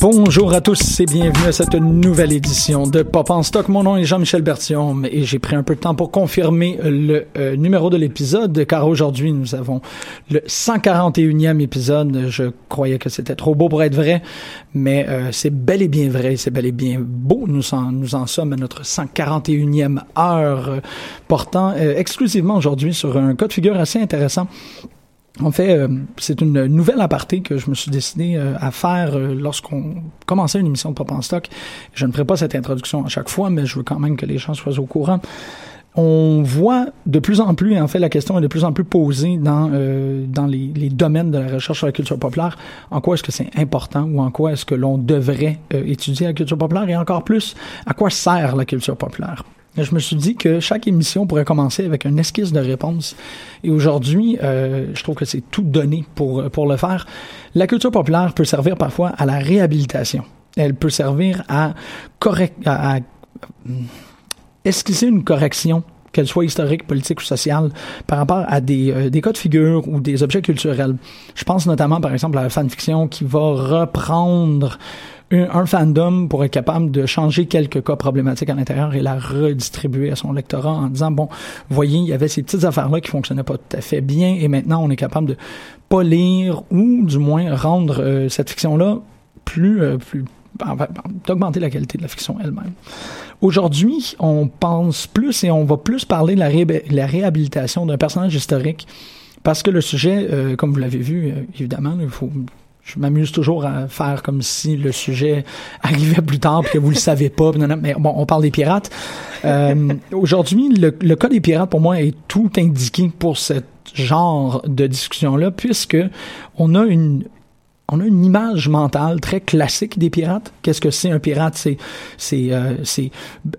Bonjour à tous et bienvenue à cette nouvelle édition de Pop en stock. Mon nom est Jean-Michel Bertillon et j'ai pris un peu de temps pour confirmer le euh, numéro de l'épisode car aujourd'hui nous avons le 141e épisode. Je croyais que c'était trop beau pour être vrai, mais euh, c'est bel et bien vrai, c'est bel et bien beau. Nous en, sommes à notre 141e heure euh, portant exclusivement aujourd'hui sur un cas de figure assez intéressant en fait, euh, c'est une nouvelle aparté que je me suis décidé euh, à faire euh, lorsqu'on commençait une émission de Pop en Stock. Je ne ferai pas cette introduction à chaque fois, mais je veux quand même que les gens soient au courant. On voit de plus en plus, en fait, la question est de plus en plus posée dans les, les, domaines de la recherche sur la culture populaire. En quoi est-ce que c'est important ou en quoi est-ce que l'on devrait étudier la culture populaire? Et encore plus, à quoi sert la culture populaire? Je me suis dit que chaque émission pourrait commencer avec une esquisse de réponse. Et aujourd'hui, euh, je trouve que c'est tout donné pour, pour le faire. La culture populaire peut servir parfois à la réhabilitation. Elle peut servir à, à, esquisser une correction qu'elle soit historique, politique ou sociale, par rapport à des, euh, des cas de figure ou des objets culturels. Je pense notamment, par exemple, à la fanfiction qui va reprendre un, fandom pour être capable de changer quelques cas problématiques à l'intérieur et la redistribuer à son lectorat en disant bon, voyez, il y avait ces petites affaires-là qui fonctionnaient pas tout à fait bien et maintenant on est capable de polir ou du moins rendre euh, cette fiction-là plus, euh, plus d'augmenter la qualité de la fiction elle-même. Aujourd'hui, on pense plus et on va plus parler de la, la réhabilitation d'un personnage historique parce que le sujet, euh, comme vous l'avez vu, évidemment, il faut je m'amuse toujours à faire comme si le sujet arrivait plus tard puis que vous le savez pas. Mais bon, on parle des pirates. Euh, Aujourd'hui, le, le, cas des pirates pour moi est tout indiqué pour ce genre de discussion-là, puisque on a une on a une image mentale très classique des pirates. Qu'est-ce que c'est un pirate? C'est c'est euh, c'est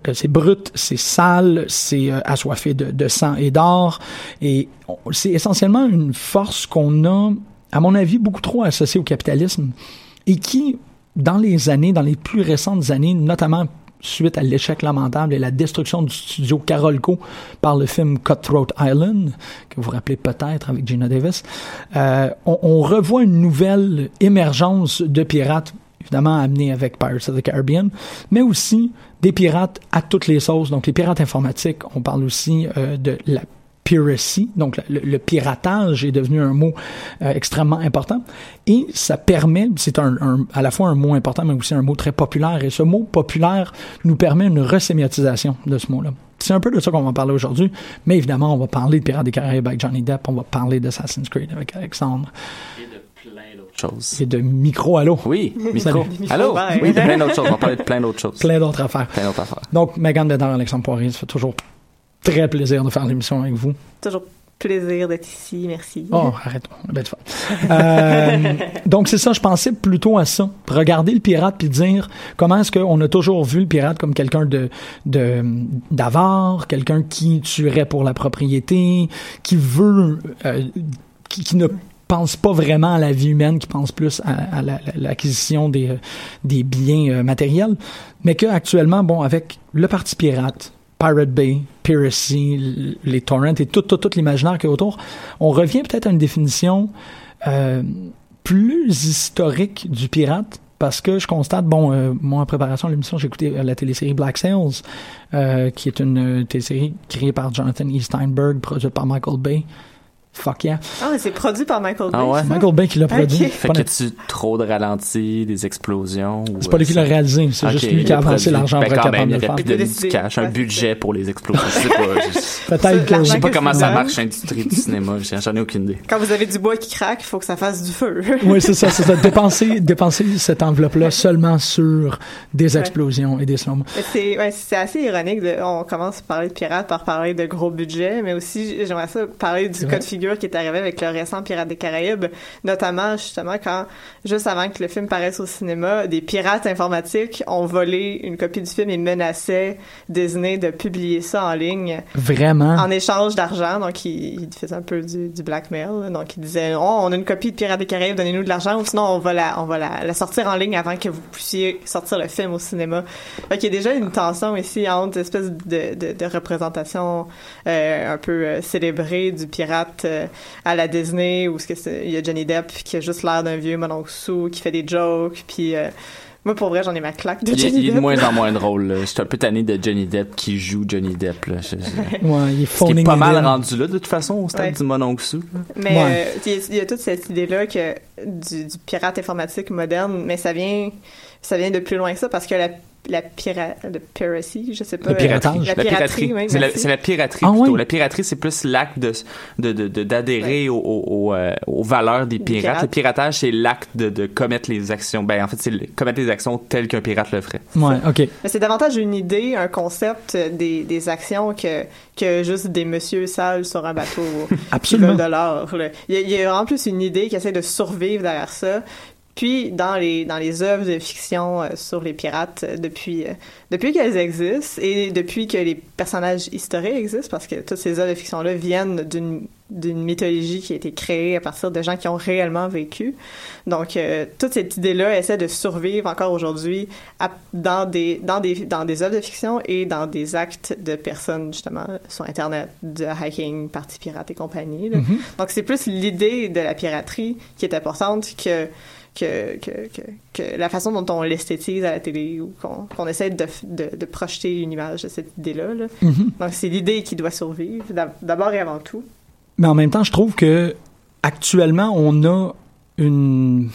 euh, c'est brut, c'est sale, c'est euh, assoiffé de, de sang et d'or, et c'est essentiellement une force qu'on a à mon avis, beaucoup trop associé au capitalisme et qui, dans les années, dans les plus récentes années, notamment suite à l'échec lamentable et la destruction du studio Carolco par le film Cutthroat Island, que vous vous rappelez peut-être avec Gina Davis, euh, on, on, revoit une nouvelle émergence de pirates, évidemment amenée avec Pirates of the Caribbean, mais aussi des pirates à toutes les sauces. Donc les pirates informatiques, on parle aussi euh, de la piracy, donc le, piratage est devenu un mot euh, extrêmement important et ça permet, c'est un, à la fois un mot important mais aussi un mot très populaire et ce mot populaire nous permet une resémiotisation de ce mot-là. C'est un peu de ça qu'on va parler aujourd'hui, mais évidemment on va parler de Pirates des Caraïbes avec Johnny Depp, on va parler d'Assassin's Creed avec Alexandre. Et de plein d'autres choses. Et de micro allô? Oui, micro. allô? Oui, de plein d'autres choses. On va parler de plein d'autres choses. Plein d'autres affaires. Plein d'autres affaires. Donc, Megan Bédard, Alexandre Poirier, ça fait toujours très plaisir de faire l'émission avec vous. Toujours plaisir d'être ici. Merci. Oh, arrête. Ben, euh, donc, c'est ça, je pensais plutôt à ça. Regarder le pirate puis dire comment est-ce qu'on a toujours vu le pirate comme quelqu'un de, d'avare, quelqu'un qui tuerait pour la propriété, qui veut, euh, qui, qui ne pense pas vraiment à la vie humaine, qui pense plus à, à l'acquisition des, des biens euh, matériels, mais que actuellement, bon, avec le parti pirate, Pirate Bay, Piracy, les torrents et tout, tout, tout l'imaginaire qui est autour, on revient peut-être à une définition euh, plus historique du pirate, parce que je constate, bon, euh, moi en préparation de l'émission, j'ai écouté euh, la télésérie Black Sails, qui est une télésérie créée par Jonathan E. Steinberg, produite par Michael Bay. Fuck yeah. Ah, c'est produit par Michael Bay. Ah ouais? Michael Bay qui l'a produit. Okay. Fait que tu trop de ralentis, des explosions? C'est pas lui qui l'a réalisé, c'est juste lui qui a avancé l'argent Ben, pour être capable de le il faire. Décidé. du cash, un budget pour les explosions. Je sais pas. je- Peut-être que Je sais pas comment ça marche, l'industrie du cinéma. J'ai- J'en ai aucune idée. Quand vous avez du bois qui craque, il faut que ça fasse du feu. Oui, c'est ça, c'est ça. Dépenser, dépenser cette enveloppe-là seulement sur des Ouais. explosions et des slow C'est ouais, assez ironique. De, on commence par parler de pirates par parler de gros budgets, mais aussi j'aimerais ça parler du C'est cas vrai. de figure qui est arrivé avec le récent Pirates des Caraïbes, notamment justement quand juste avant que le film paraisse au cinéma, des pirates informatiques ont volé une copie du film et menaçaient Disney de publier ça en ligne Vraiment? en échange d'argent. Donc il, il faisait un peu du, du blackmail. là. Donc il disait oh, on a une copie de Pirates des Caraïbes, donnez-nous de l'argent ou sinon on va la on va la, la sortir en ligne avant que vous puissiez sortir le film au cinéma. Fait qu'il y a déjà une tension ici entre espèce de, de, de représentation euh, un peu euh, célébrée du pirate euh, à la Disney où ce que c'est- il y a Johnny Depp qui a juste l'air d'un vieux mononcle sous qui fait des jokes puis euh, moi pour vrai j'en ai ma claque de Il, est- Johnny il est de Depp. moins en moins drôle. là. Je suis un peu tanné de Johnny Depp qui joue Johnny Depp. Là. Je- je- Ouais, il est Ce qui est phoning pas mal rendu là, de toute façon, au stade Ouais. du mononcle sous. Mais Ouais. euh, il y, a- il y a toute cette idée-là que du, du pirate informatique moderne, mais ça vient, ça vient de plus loin que ça parce que la, la pira, le piracy, je sais pas. Le piratage. La piraterie, oui, c'est la, la piraterie Ah plutôt. oui. La piraterie, c'est plus l'acte de, de, de, de- d'adhérer au- au- au, euh, aux valeurs des pirates. Le piratage, c'est l'acte de, de commettre les actions. Ben, en fait, c'est commettre les actions telles qu'un pirate le ferait. Ouais, ok. Mais c'est davantage une idée, un concept euh, des, des actions que, que juste des monsieur sales sur un bateau Absolument. de l'or. il y a en plus une idée qui essaie de survivre derrière ça. Puis dans les dans les œuvres de fiction euh, sur les pirates euh, depuis euh, depuis qu'elles existent et depuis que les personnages historiques existent parce que toutes ces œuvres de fiction là viennent d'une d'une mythologie qui a été créée à partir de gens qui ont réellement vécu. Donc toute cette idée là essaie de survivre encore aujourd'hui dans des dans des dans des œuvres de fiction et dans des actes de personnes justement sur internet de hacking, parties pirates et compagnie. Mhm. Donc c'est plus l'idée de la piraterie qui est importante que que, que, que, que la façon dont on l'esthétise à la télé ou qu'on qu'on essaie de, de, de projeter une image de cette idée-là. là. Mhm. Donc c'est l'idée qui doit survivre d'ab- d'abord et avant tout. Mais en même temps, je trouve que actuellement, on a une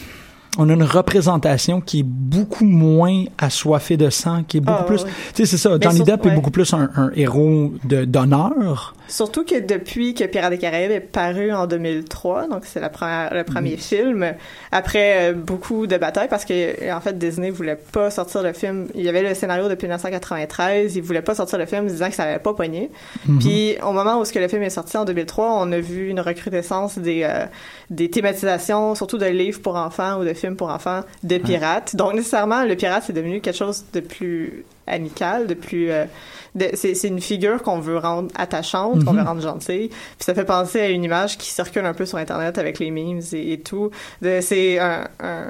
on a une représentation qui est beaucoup moins assoiffée de sang, qui est beaucoup Ah, plus. Tu sais, c'est ça. Mais Johnny Depp est beaucoup plus un, un héros d'honneur. Surtout que depuis que Pirates des Caraïbes est paru en 2003, donc c'est la première, le premier film, après euh, beaucoup de batailles, parce que en fait Disney voulait pas sortir le film. Il y avait le scénario depuis 1993, il voulait pas sortir le film disant que ça avait pas pogné. Mhm. Puis au moment où ce que le film est sorti en 2003, on a vu une recrudescence des euh, des thématisations, surtout de livres pour enfants ou de films pour enfants de pirates. Donc nécessairement le pirate c'est devenu quelque chose de plus amical, de plus euh, c'est une figure qu'on veut rendre attachante, qu'on Mhm. veut rendre gentille. Puis ça fait penser à une image qui circule un peu sur internet avec les memes et, et tout. C'est un, un,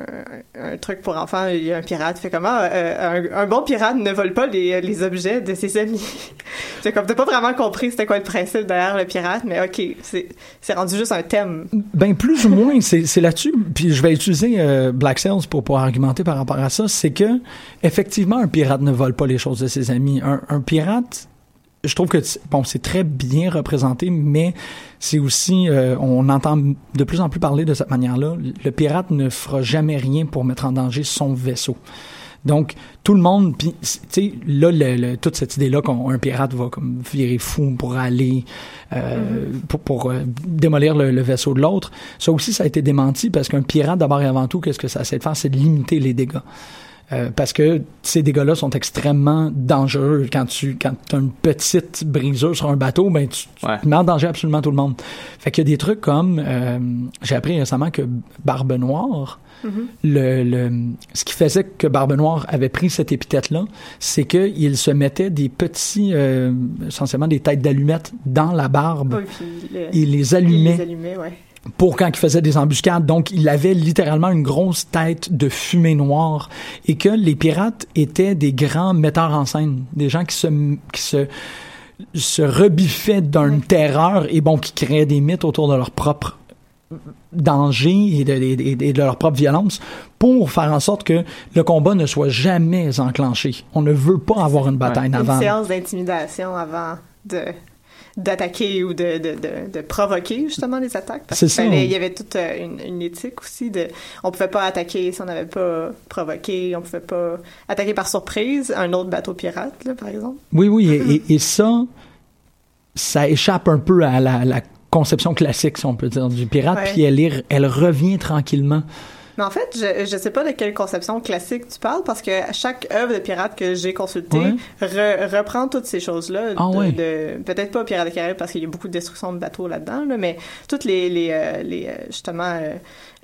un truc pour enfants. Il y a un pirate fait comment un, un bon pirate ne vole pas les, les objets de ses amis. c'est comme t'as pas vraiment compris c'était quoi le principe derrière le pirate, mais ok, c'est rendu juste un thème. Ben plus ou moins, c'est là-dessus. Puis je vais utiliser euh, Black Sails pour pour argumenter par rapport à ça. C'est que effectivement, un pirate ne vole pas les choses de ses amis. Un, un pirate, je trouve que c'est- bon, c'est très bien représenté, mais c'est aussi, euh, on entend de plus en plus parler de cette manière-là. Le pirate ne fera jamais rien pour mettre en danger son vaisseau. Donc, tout le monde, puis, tu sais, là, le- le- toute cette idée-là qu'un pirate va comme virer fou pour aller, euh, pour, pour euh, démolir le, le vaisseau de l'autre, ça aussi, ça a été démenti parce qu'un pirate, d'abord et avant tout, qu'est-ce que ça essaie de faire? C'est de limiter les dégâts. Euh, parce que ces dégâts-là sont extrêmement dangereux. Quand tu quand as une petite brisure sur un bateau, ben tu, tu Ouais. mets en danger absolument tout le monde. Fait qu'il y a des trucs comme euh, j'ai appris récemment que Barbe Noire, le, le ce qui faisait que Barbe Noire avait pris cette épithète-là, c'est qu'il se mettait des petits, euh, essentiellement des têtes d'allumettes dans la barbe. Oui, puis le- Il les il allumait les allumait, ouais. Pour quand il faisait des embuscades. Donc, il avait littéralement une grosse tête de fumée noire et que les pirates étaient des grands metteurs en scène, des gens qui se, qui se, se rebiffaient d'une terreur et bon, qui créaient des mythes autour de leur propre danger et de, et leur propre violence pour faire en sorte que le combat ne soit jamais enclenché. On ne veut pas avoir une bataille Une navale. séance d'intimidation avant de d'attaquer ou de, de, de, de provoquer justement les attaques. Parce C'est qu'il fallait- il y avait toute euh, une, une éthique aussi de on pouvait pas attaquer si on n'avait pas provoqué on pouvait pas attaquer par surprise un autre bateau pirate là, par exemple. Oui, oui, et, et- et ça, ça échappe un peu à la, la conception classique, si on peut dire, du pirate, puis elle, elle revient tranquillement. Mais en fait, je, je sais pas de quelle conception classique tu parles parce que chaque œuvre de pirate que j'ai consultée Ouais. re- reprend toutes ces choses-là. Ah de- ouais. de- Peut-être pas Pirates des Caraïbes parce qu'il y a beaucoup de destruction de bateaux là-dedans, là, mais toutes les, les, euh, les euh, justement euh,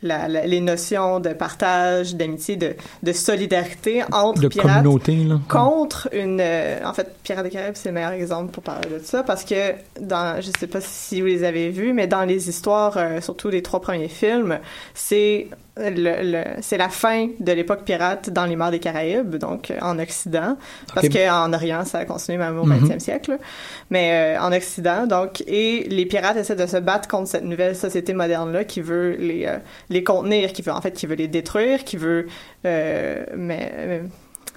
la- la- les notions de partage, d'amitié, de, de solidarité entre De pirates là. contre une euh, en fait Pirates des Caraïbes c'est le meilleur exemple pour parler de ça parce que dans je sais pas si vous les avez vus mais dans les histoires euh, surtout les trois premiers films c'est le, le- c'est la fin de l'époque pirate dans les mers des Caraïbes donc euh, en Occident parce Ok. que en Orient ça a continué même au Mhm. 20e siècle là. mais euh, en Occident donc et les pirates essaient de se battre contre cette nouvelle société moderne là qui veut les euh, les contenir qui veut en fait qui veut les détruire qui veut euh, mais, mais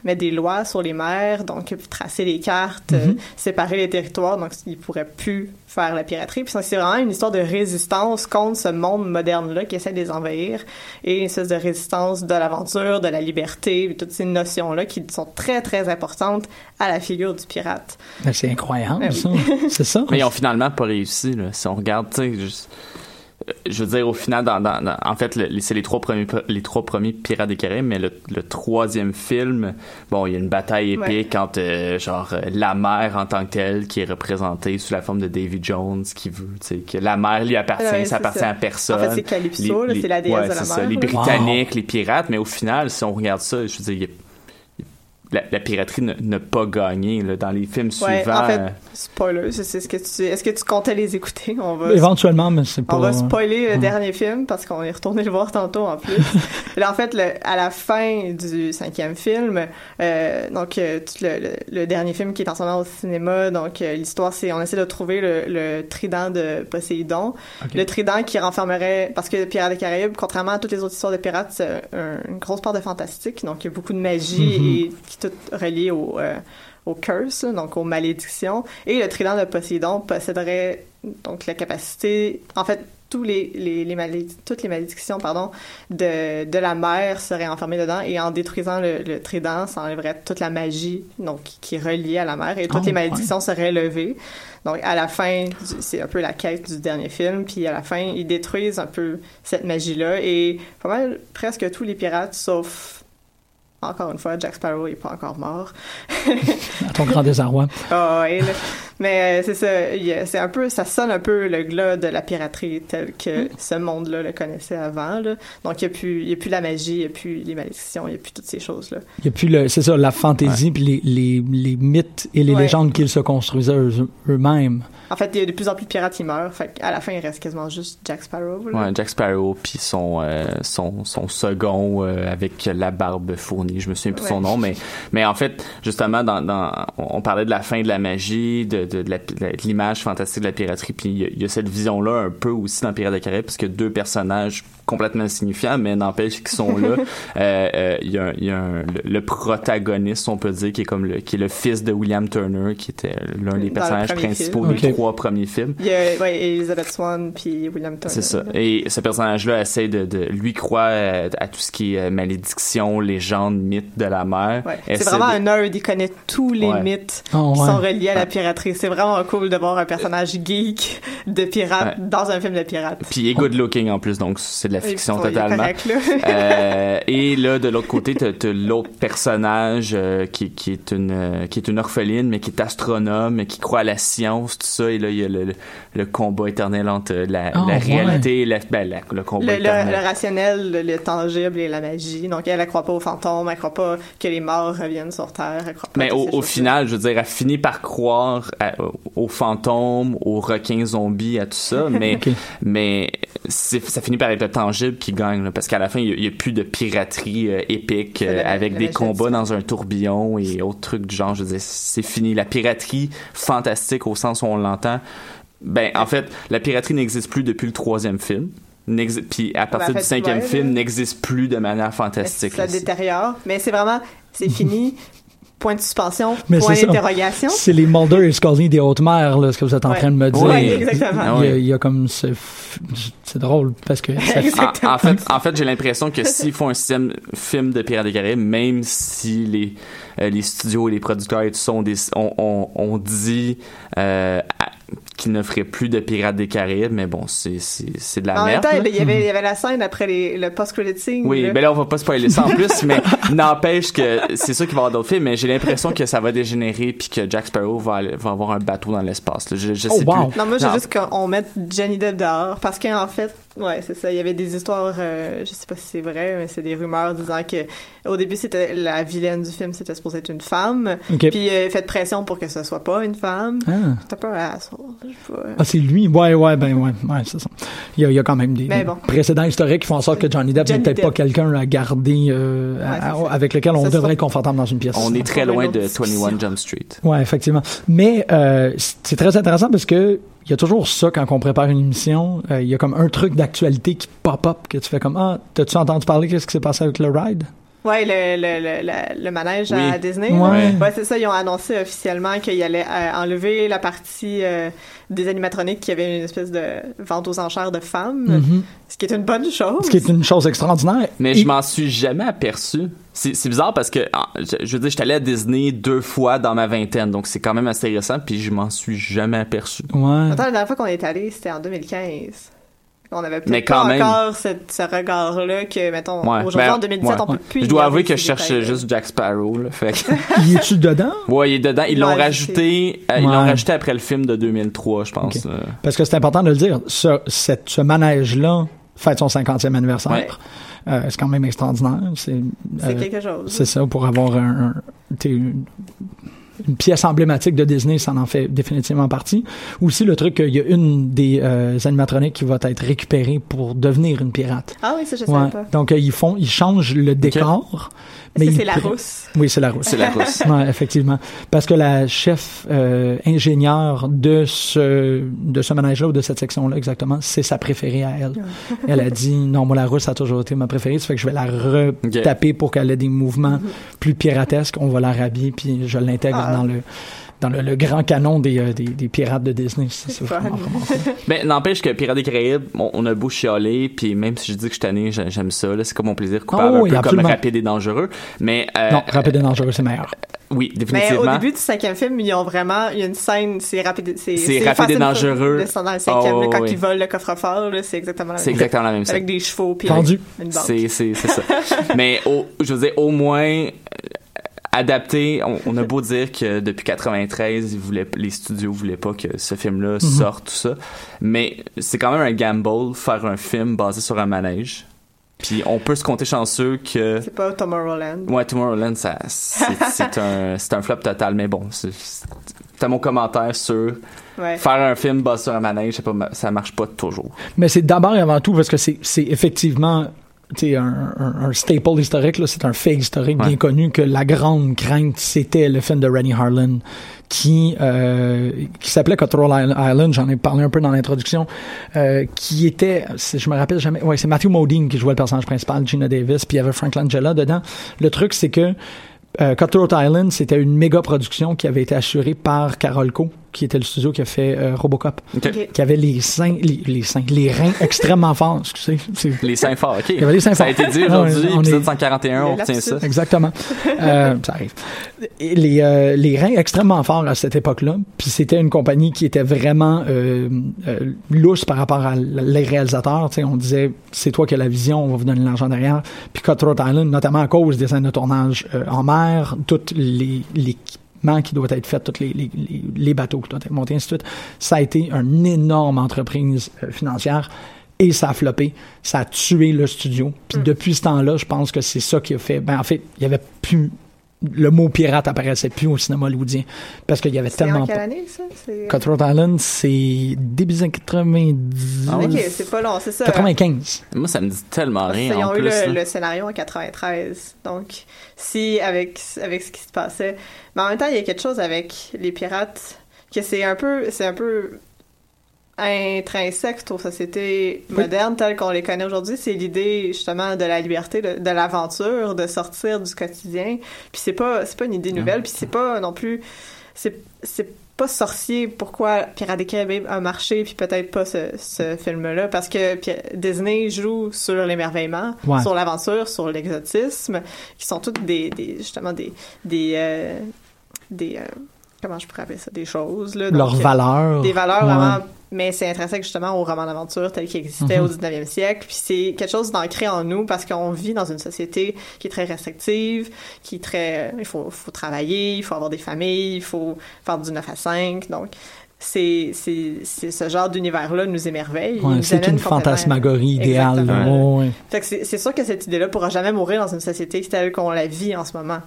mettre des lois sur les mers, donc tracer les cartes, euh, Mhm. séparer les territoires, donc ils pourraient plus faire la piraterie. Puis c'est vraiment une histoire de résistance contre ce monde moderne-là qui essaie de les envahir et une espèce de résistance de l'aventure, de la liberté, toutes ces notions-là qui sont très, très importantes à la figure du pirate. Ben, c'est incroyable, Ben ça. C'est ça. Mais ils ont finalement pas réussi, là. Si on regarde, tu sais, juste- euh, je veux dire, au final, dans, dans- dans- en fait, le- c'est les trois premiers, les trois premiers Pirates des Caraïbes, mais le, le troisième film, bon, il y a une bataille épique entre, euh, genre, euh, la mer en tant que telle, qui est représentée sous la forme de Davy Jones, qui veut, tu sais, que la mer lui appartient, Ouais, ça appartient ça. à personne. En fait, c'est Calypso, c'est la déesse ouais, de la ça, Les. Britanniques, les pirates, mais au final, si on regarde ça, je veux dire, il y a- la, la piraterie n'a pas gagné, là, dans les films Ouais, suivants. en fait, euh, spoiler, sais ce que tu, est-ce que tu comptais les écouter? On va Éventuellement, mais c'est pas... On va spoiler le dernier film parce qu'on est retourné le voir tantôt en plus. Là, en fait, le- à la fin du cinquième film, euh, donc euh, le, le- le dernier film qui est en ce moment au cinéma, donc euh, l'histoire c'est on essaie de trouver le, le trident de Poséidon, le trident qui renfermerait parce que Pirates des Caraïbes, contrairement à toutes les autres histoires de pirates, c'est un- une grosse part de fantastique, donc il y a beaucoup de magie Mhm. et qui est tout relié au euh, au curse, donc aux malédictions. Et le trident de Poséidon posséderait donc la capacité, en fait, tous les, les, les maléd- toutes les malédictions pardon, de, de la mer seraient enfermées dedans. Et en détruisant le, le trident, ça enlèverait toute la magie donc, qui est reliée à la mer. Et toutes Oh, les malédictions seraient levées. Donc à la fin, c'est un peu la quête du dernier film, puis à la fin, ils détruisent un peu cette magie-là. Et pas mal, presque tous les pirates, sauf, encore une fois, Jack Sparrow n'est pas encore mort. À ton grand désarroi. Ah ouais, là. Mais euh, c'est ça, c'est un peu, ça sonne un peu le glas de la piraterie tel que ce monde-là le connaissait avant. Là. Donc il n'y a, plus- il y a plus la magie, il n'y a plus les malédictions, il n'y a plus toutes ces choses-là. Il y a plus le, c'est ça, la fantaisie puis les, les, les mythes et les Ouais. légendes qu'ils se construisaient eux- eux-mêmes. En fait, il y a de plus en plus de pirates qui meurent. Fait à la fin, il reste quasiment juste Jack Sparrow. là. Ouais, Jack Sparrow, puis son, euh, son, son second euh, avec la barbe fournie, je me souviens plus de son nom, mais, mais en fait, justement, dans, dans, on on parlait de la fin de la magie, de, de, l'image fantastique de la piraterie, puis il y a- il y, a cette vision-là un peu aussi dans Pirates des Caraïbes, parce que deux personnages complètement insignifiants, mais n'empêche qu'ils sont là. Euh, euh, Il y a, un- il y a un- le, le protagoniste, on peut dire, qui est comme le, qui est le fils de William Turner, qui était l'un des Dans personnages principaux film. des trois premiers films. Il y a ouais, Elizabeth Swan puis William Turner. C'est ça. Et ce personnage-là essaie de, de lui croire euh, à tout ce qui est malédiction, légende, mythe de la mer. Ouais. C'est vraiment de- un nerd, il connaît tous les Ouais. mythes Ah, qui ouais. sont reliés à la piraterie. c'est vraiment cool de voir un personnage geek de pirate Ouais. dans un film de pirate. Puis il est good looking en plus, donc c'est de la fiction totalement. correct, là. Euh, et là, de l'autre côté, t'as, l'autre personnage euh, qui, qui est une euh, qui est une orpheline, mais qui est astronome, qui croit à la science, tout ça. Et là, il y a le, le, le combat éternel entre la, Oh, la ouais. réalité, et la, ben, la- le combat Le, le, éternel. le rationnel, le, le tangible et la magie. Donc, elle, elle croit pas aux fantômes, elle croit pas que les morts reviennent sur Terre, elle croit pas Mais au, final, je veux dire, elle finit par croire à- aux fantômes, aux requins zombies, à tout ça, mais mais ça finit par être le tangible qui gagne, là, parce qu'à la fin, il n'y a, plus de piraterie euh, épique euh, avec des combats dans un tourbillon et autres trucs du genre. Je veux dire, c'est fini. La piraterie fantastique au sens où on l'entend. Ben, en fait, la piraterie n'existe plus depuis le troisième film. Puis à partir Ben, en du cinquième ouais, film, n'existe plus de manière fantastique. Ça là. Détériore? Mais c'est vraiment, c'est fini. Point de suspension, Mais point d'interrogation. C'est les Mulder et Scully des hautes mers, là, ce que vous êtes en Ouais. train de me dire. Ouais, exactement. Il y, a, ouais. il y a comme ce. C'est drôle parce que ça En, en fait, en fait j'ai l'impression que s'ils font un système film de Pirates des Caraïbes, même si les, euh, les studios et les producteurs et tout ça ont, des- ont, ont- ont dit euh, qu'ils ne feraient plus de Pirates des Caraïbes, mais bon, c'est, c'est, c'est de la En même merde. temps, là. il y avait, il y avait la scène après les, le post-credit scene. Oui, là. mais là, on va pas spoiler ça en plus, mais n'empêche que c'est sûr qu'il va y avoir d'autres films, mais j'ai l'impression que ça va dégénérer puis que Jack Sparrow va, aller- va avoir un bateau dans l'espace. là. Je, je Oh, sais wow. plus. Non, moi, j'ai juste qu'on mette Johnny Depp dehors parce qu'en fait, ouais, c'est ça. Il y avait des histoires, euh, je sais pas si c'est vrai, mais c'est des rumeurs disant que au début, c'était la vilaine du film, c'était supposé être une femme. Ok. Puis, euh, fait pression pour que ce soit pas une femme. Ah. C'est un peu asshole. Ah, c'est lui? Ouais, ouais, ben ouais, ouais, c'est ça. Il y, a, il y a quand même des, bon. précédents historiques qui font en sorte que Johnny Depp n'est peut-être pas quelqu'un à garder, euh, Ouais, avec lequel on Ça, devrait être confortable dans une pièce. On est très loin de discussion. 21 Jump Street. Ouais, effectivement. Mais euh, c'est très intéressant parce que il y a toujours ça quand on prépare une émission. Euh, Il y a comme un truc d'actualité qui pop-up que tu fais comme ah, t'as-tu entendu parler qu'est-ce qui s'est passé avec le ride? Ouais, le, le, le, le, le manège Oui. à Disney. Ouais. Ouais, c'est ça. Ils ont annoncé officiellement qu'ils allaient euh, enlever la partie euh, des animatroniques qui avait une espèce de vente aux enchères de femmes, Mhm. ce qui est une bonne chose. Ce qui est une chose extraordinaire. Mais Et- je m'en suis jamais aperçu. C'est c'est bizarre parce que, ah, je, je veux dire, j'étais allé à Disney deux fois dans ma vingtaine, donc c'est quand même assez récent, puis je m'en suis jamais aperçu. Ouais. Attends, la dernière fois qu'on est allé, c'était en 2015. On avait Mais peut-être quand pas même. encore cette- ce regard-là que, mettons, Ouais, aujourd'hui, ben, en 2017, ouais. on peut plus Je dois avouer que je cherchais juste Jack Sparrow, là. Fait que, Y es-tu dedans? ouais, il est dedans. Ils l'ont Ouais, rajouté, euh, ils Ouais. l'ont rajouté après le film de 2003, je pense. Euh. Parce que c'est important de le dire. Ce, cette- ce manège-là fête son 50e anniversaire. Ouais. Euh, c'est quand même extraordinaire. C'est euh, quelque chose. C'est ça, pour avoir un, un- une, pièce emblématique de Disney, ça en fait définitivement partie. Aussi, le truc qu'il y a une des euh, animatroniques qui va être récupérée pour devenir une pirate. Ah oui, ça, je Ouais. savais pas. Donc, euh, ils font, ils changent le décor. Ils c'est la rousse? Oui, c'est la rousse. C'est la rousse. Ouais, effectivement. Parce que la chef euh, ingénieure de ce de ce manège-là ou de cette section-là, exactement, c'est sa préférée à elle. elle a dit non, moi la rousse a toujours été ma préférée, ça fait que je vais la retaper pour qu'elle ait des mouvements plus piratesques. On va la rhabiller puis je l'intègre Ah. dans le dans le, le grand canon des, euh, des, des pirates de Disney. C'est vraiment, vraiment cool. Mais n'empêche que Pirates des Caraïbes, on, on a beau chialer, puis même si je dis que je suis tanné, j'ai- j'aime ça. là, C'est comme mon plaisir coupable, Oh, un oui, peu absolument. comme rapide et dangereux. Mais euh, Non, rapide et dangereux, c'est meilleur. oui, Mais définitivement. au début du cinquième film, ils ont vraiment, il y a une scène, c'est rapide, c'est, C'est rapide et dangereux. Furious, Dans le cinquième, Oh, là, quand oui. ils volent le coffre-fort, c'est exactement la même C'est exactement la même chose. scène. Avec des chevaux, puis une banque. C'est, c'est, c'est ça. Mais au, je veux dire, au moins, euh, adapté, on, on a beau dire que depuis 93, ils voulaient, les studios voulaient pas que ce film-là sorte, tout ça. Mais c'est quand même un gamble, faire un film basé sur un manège. Puis on peut se compter chanceux que... C'est pas Tomorrowland. Ouais, Tomorrowland, ça, c'est, un, c'est un flop total, mais bon, c'est, mon commentaire sur Ouais. faire un film basé sur un manège, pas, ça marche pas toujours. Mais c'est d'abord et avant tout parce que c'est c'est effectivement un, un, un staple historique, là, c'est un fait historique Ouais. bien connu que la grande crainte, c'était le film de Rennie Harlan qui euh, qui s'appelait Cutthroat Island, j'en ai parlé un peu dans l'introduction, euh, qui était, je me rappelle jamais, ouais, c'est Matthew Modine qui jouait le personnage principal, Gina Davis, puis il y avait Frank Langella dedans. Le truc, c'est que euh, Cutthroat Island, c'était une méga production qui avait été assurée par Carolco, qui était le studio qui a fait euh, Robocop, qui avait les seins, les, les seins, les reins extrêmement forts. Excusez, Les seins forts, ok. Il y avait les seins Ça a forts. été dit Ah aujourd'hui, on épisode est- 141, on retient ça. Exactement. Euh, ça arrive. Et les, euh, les reins extrêmement forts à cette époque-là. Puis c'était une compagnie qui était vraiment euh, euh, lousse par rapport à les réalisateurs. Tu sais, on disait, c'est toi qui as la vision, on va vous donner l'argent derrière. Puis Cutthroat Island, notamment à cause des scènes de tournage euh, en mer, tout les, l'équipement qui doit être fait, tous les, les, bateaux qui doivent être montés, ainsi de suite. Ça a été une énorme entreprise euh, financière et ça a floppé, ça a tué le studio. Puis depuis ce temps-là, je pense que c'est ça qui a fait. Ben en fait, il y avait plus le mot pirate apparaissait plus au cinéma hollywoodien parce qu'il y avait C'est tellement en quelle pas. année, ça? C'est- Cutthroat Island, c'est début des années 90. Ah? Ok, c'est pas long, c'est ça. 95. Moi, ça me dit tellement rien en ont eu plus. le, le scénario en 93. Donc, si, avec, avec ce qui se passait. Mais en même temps, il y a quelque chose avec les pirates que c'est un peu, c'est un peu intrinsèque aux sociétés modernes telles qu'on les connaît aujourd'hui. C'est l'idée, justement, de la liberté, de, de l'aventure, de sortir du quotidien. Puis c'est pas, c'est pas une idée nouvelle. Puis c'est pas non plus, c'est, c'est pas sorcier pourquoi Pirates des Caraïbes a marché puis peut-être pas ce, ce film-là parce que Disney joue sur l'émerveillement, Ouais. sur l'aventure, sur l'exotisme, qui sont toutes des, des justement des des euh, des euh, comment je pourrais appeler ça des choses là Leurs euh, valeurs. des valeurs Ouais. vraiment mais c'est intrinsèque justement au roman d'aventure tel qu'il existait Mhm. au 19e siècle puis c'est quelque chose d'ancré en nous parce qu'on vit dans une société qui est très restrictive qui est très il faut faut travailler il faut avoir des familles il faut faire du 9 à 5 donc c'est ce genre d'univers là nous émerveille Ouais, c'est une fantasmagorie idéale. Exactement. Ouais, ouais. fait que c'est c'est sûr que cette idée-là pourra jamais mourir dans une société telle qu'on la vit en ce moment.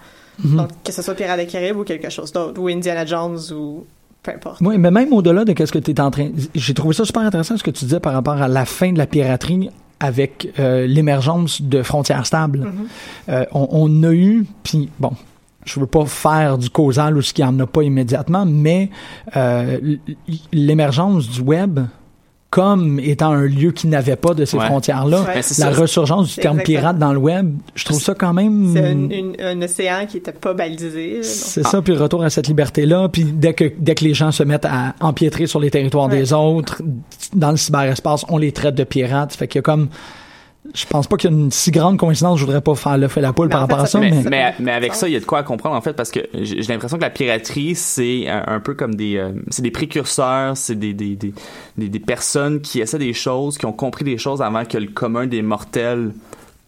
Mhm. Donc, que ce soit Pirates des Caraïbes ou quelque chose d'autre, ou Indiana Jones ou peu importe. Oui, mais même au-delà de qu'est-ce que tu es en train. J'ai trouvé ça super intéressant ce que tu disais par rapport à la fin de la piraterie avec euh, l'émergence de frontières stables. Mhm. Euh, on, on a eu, puis bon, je veux pas faire du causal ou ce qu'il n'y en a pas immédiatement, mais euh, l'émergence du web comme étant un lieu qui n'avait pas de ces Ouais. frontières-là, Ouais. La ça. resurgence du terme exactement. pirate dans le web, je trouve ça quand même... C'est un, océan qui était pas balisé. C'est ça, puis le retour à cette liberté-là, puis dès que dès que les gens se mettent à empiétrer sur les territoires Ouais. des autres, dans le cyberespace, on les traite de pirates. Fait qu'il y a comme, je pense pas qu'il y a une si grande coïncidence. Je voudrais pas faire le fait la poule Mais par fait, rapport à ça mais, Mais, avec ça, il y a de quoi à comprendre en fait parce que j'ai j'ai l'impression que la piraterie c'est un, un peu comme des euh, c'est des précurseurs, c'est des des, des des des personnes qui essaient des choses, qui ont compris des choses avant que le commun des mortels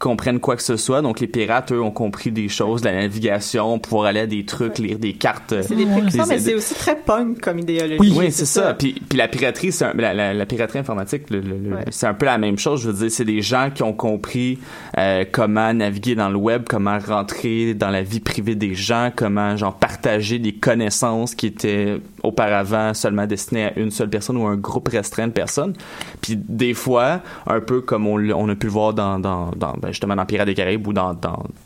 comprennent quoi que ce soit. Donc les pirates eux ont compris des choses, de la navigation, pouvoir aller à des trucs, lire des cartes. C'est des précurseurs, mais c'est aussi très punk comme idéologie. Oui. Oui, c'est ça. Puis, puis la piraterie, c'est la, la, la piraterie informatique, le- le- le- Ouais. c'est un peu la même chose. Je veux dire, c'est des gens qui ont compris euh, comment naviguer dans le web, comment rentrer dans la vie privée des gens, comment genre partager des connaissances qui étaient auparavant seulement destinées à une seule personne ou un groupe restreint de personnes. Puis des fois, un peu comme on, a pu le voir dans, dans, dans ben, justement dans Pirates des Caraïbes ou dans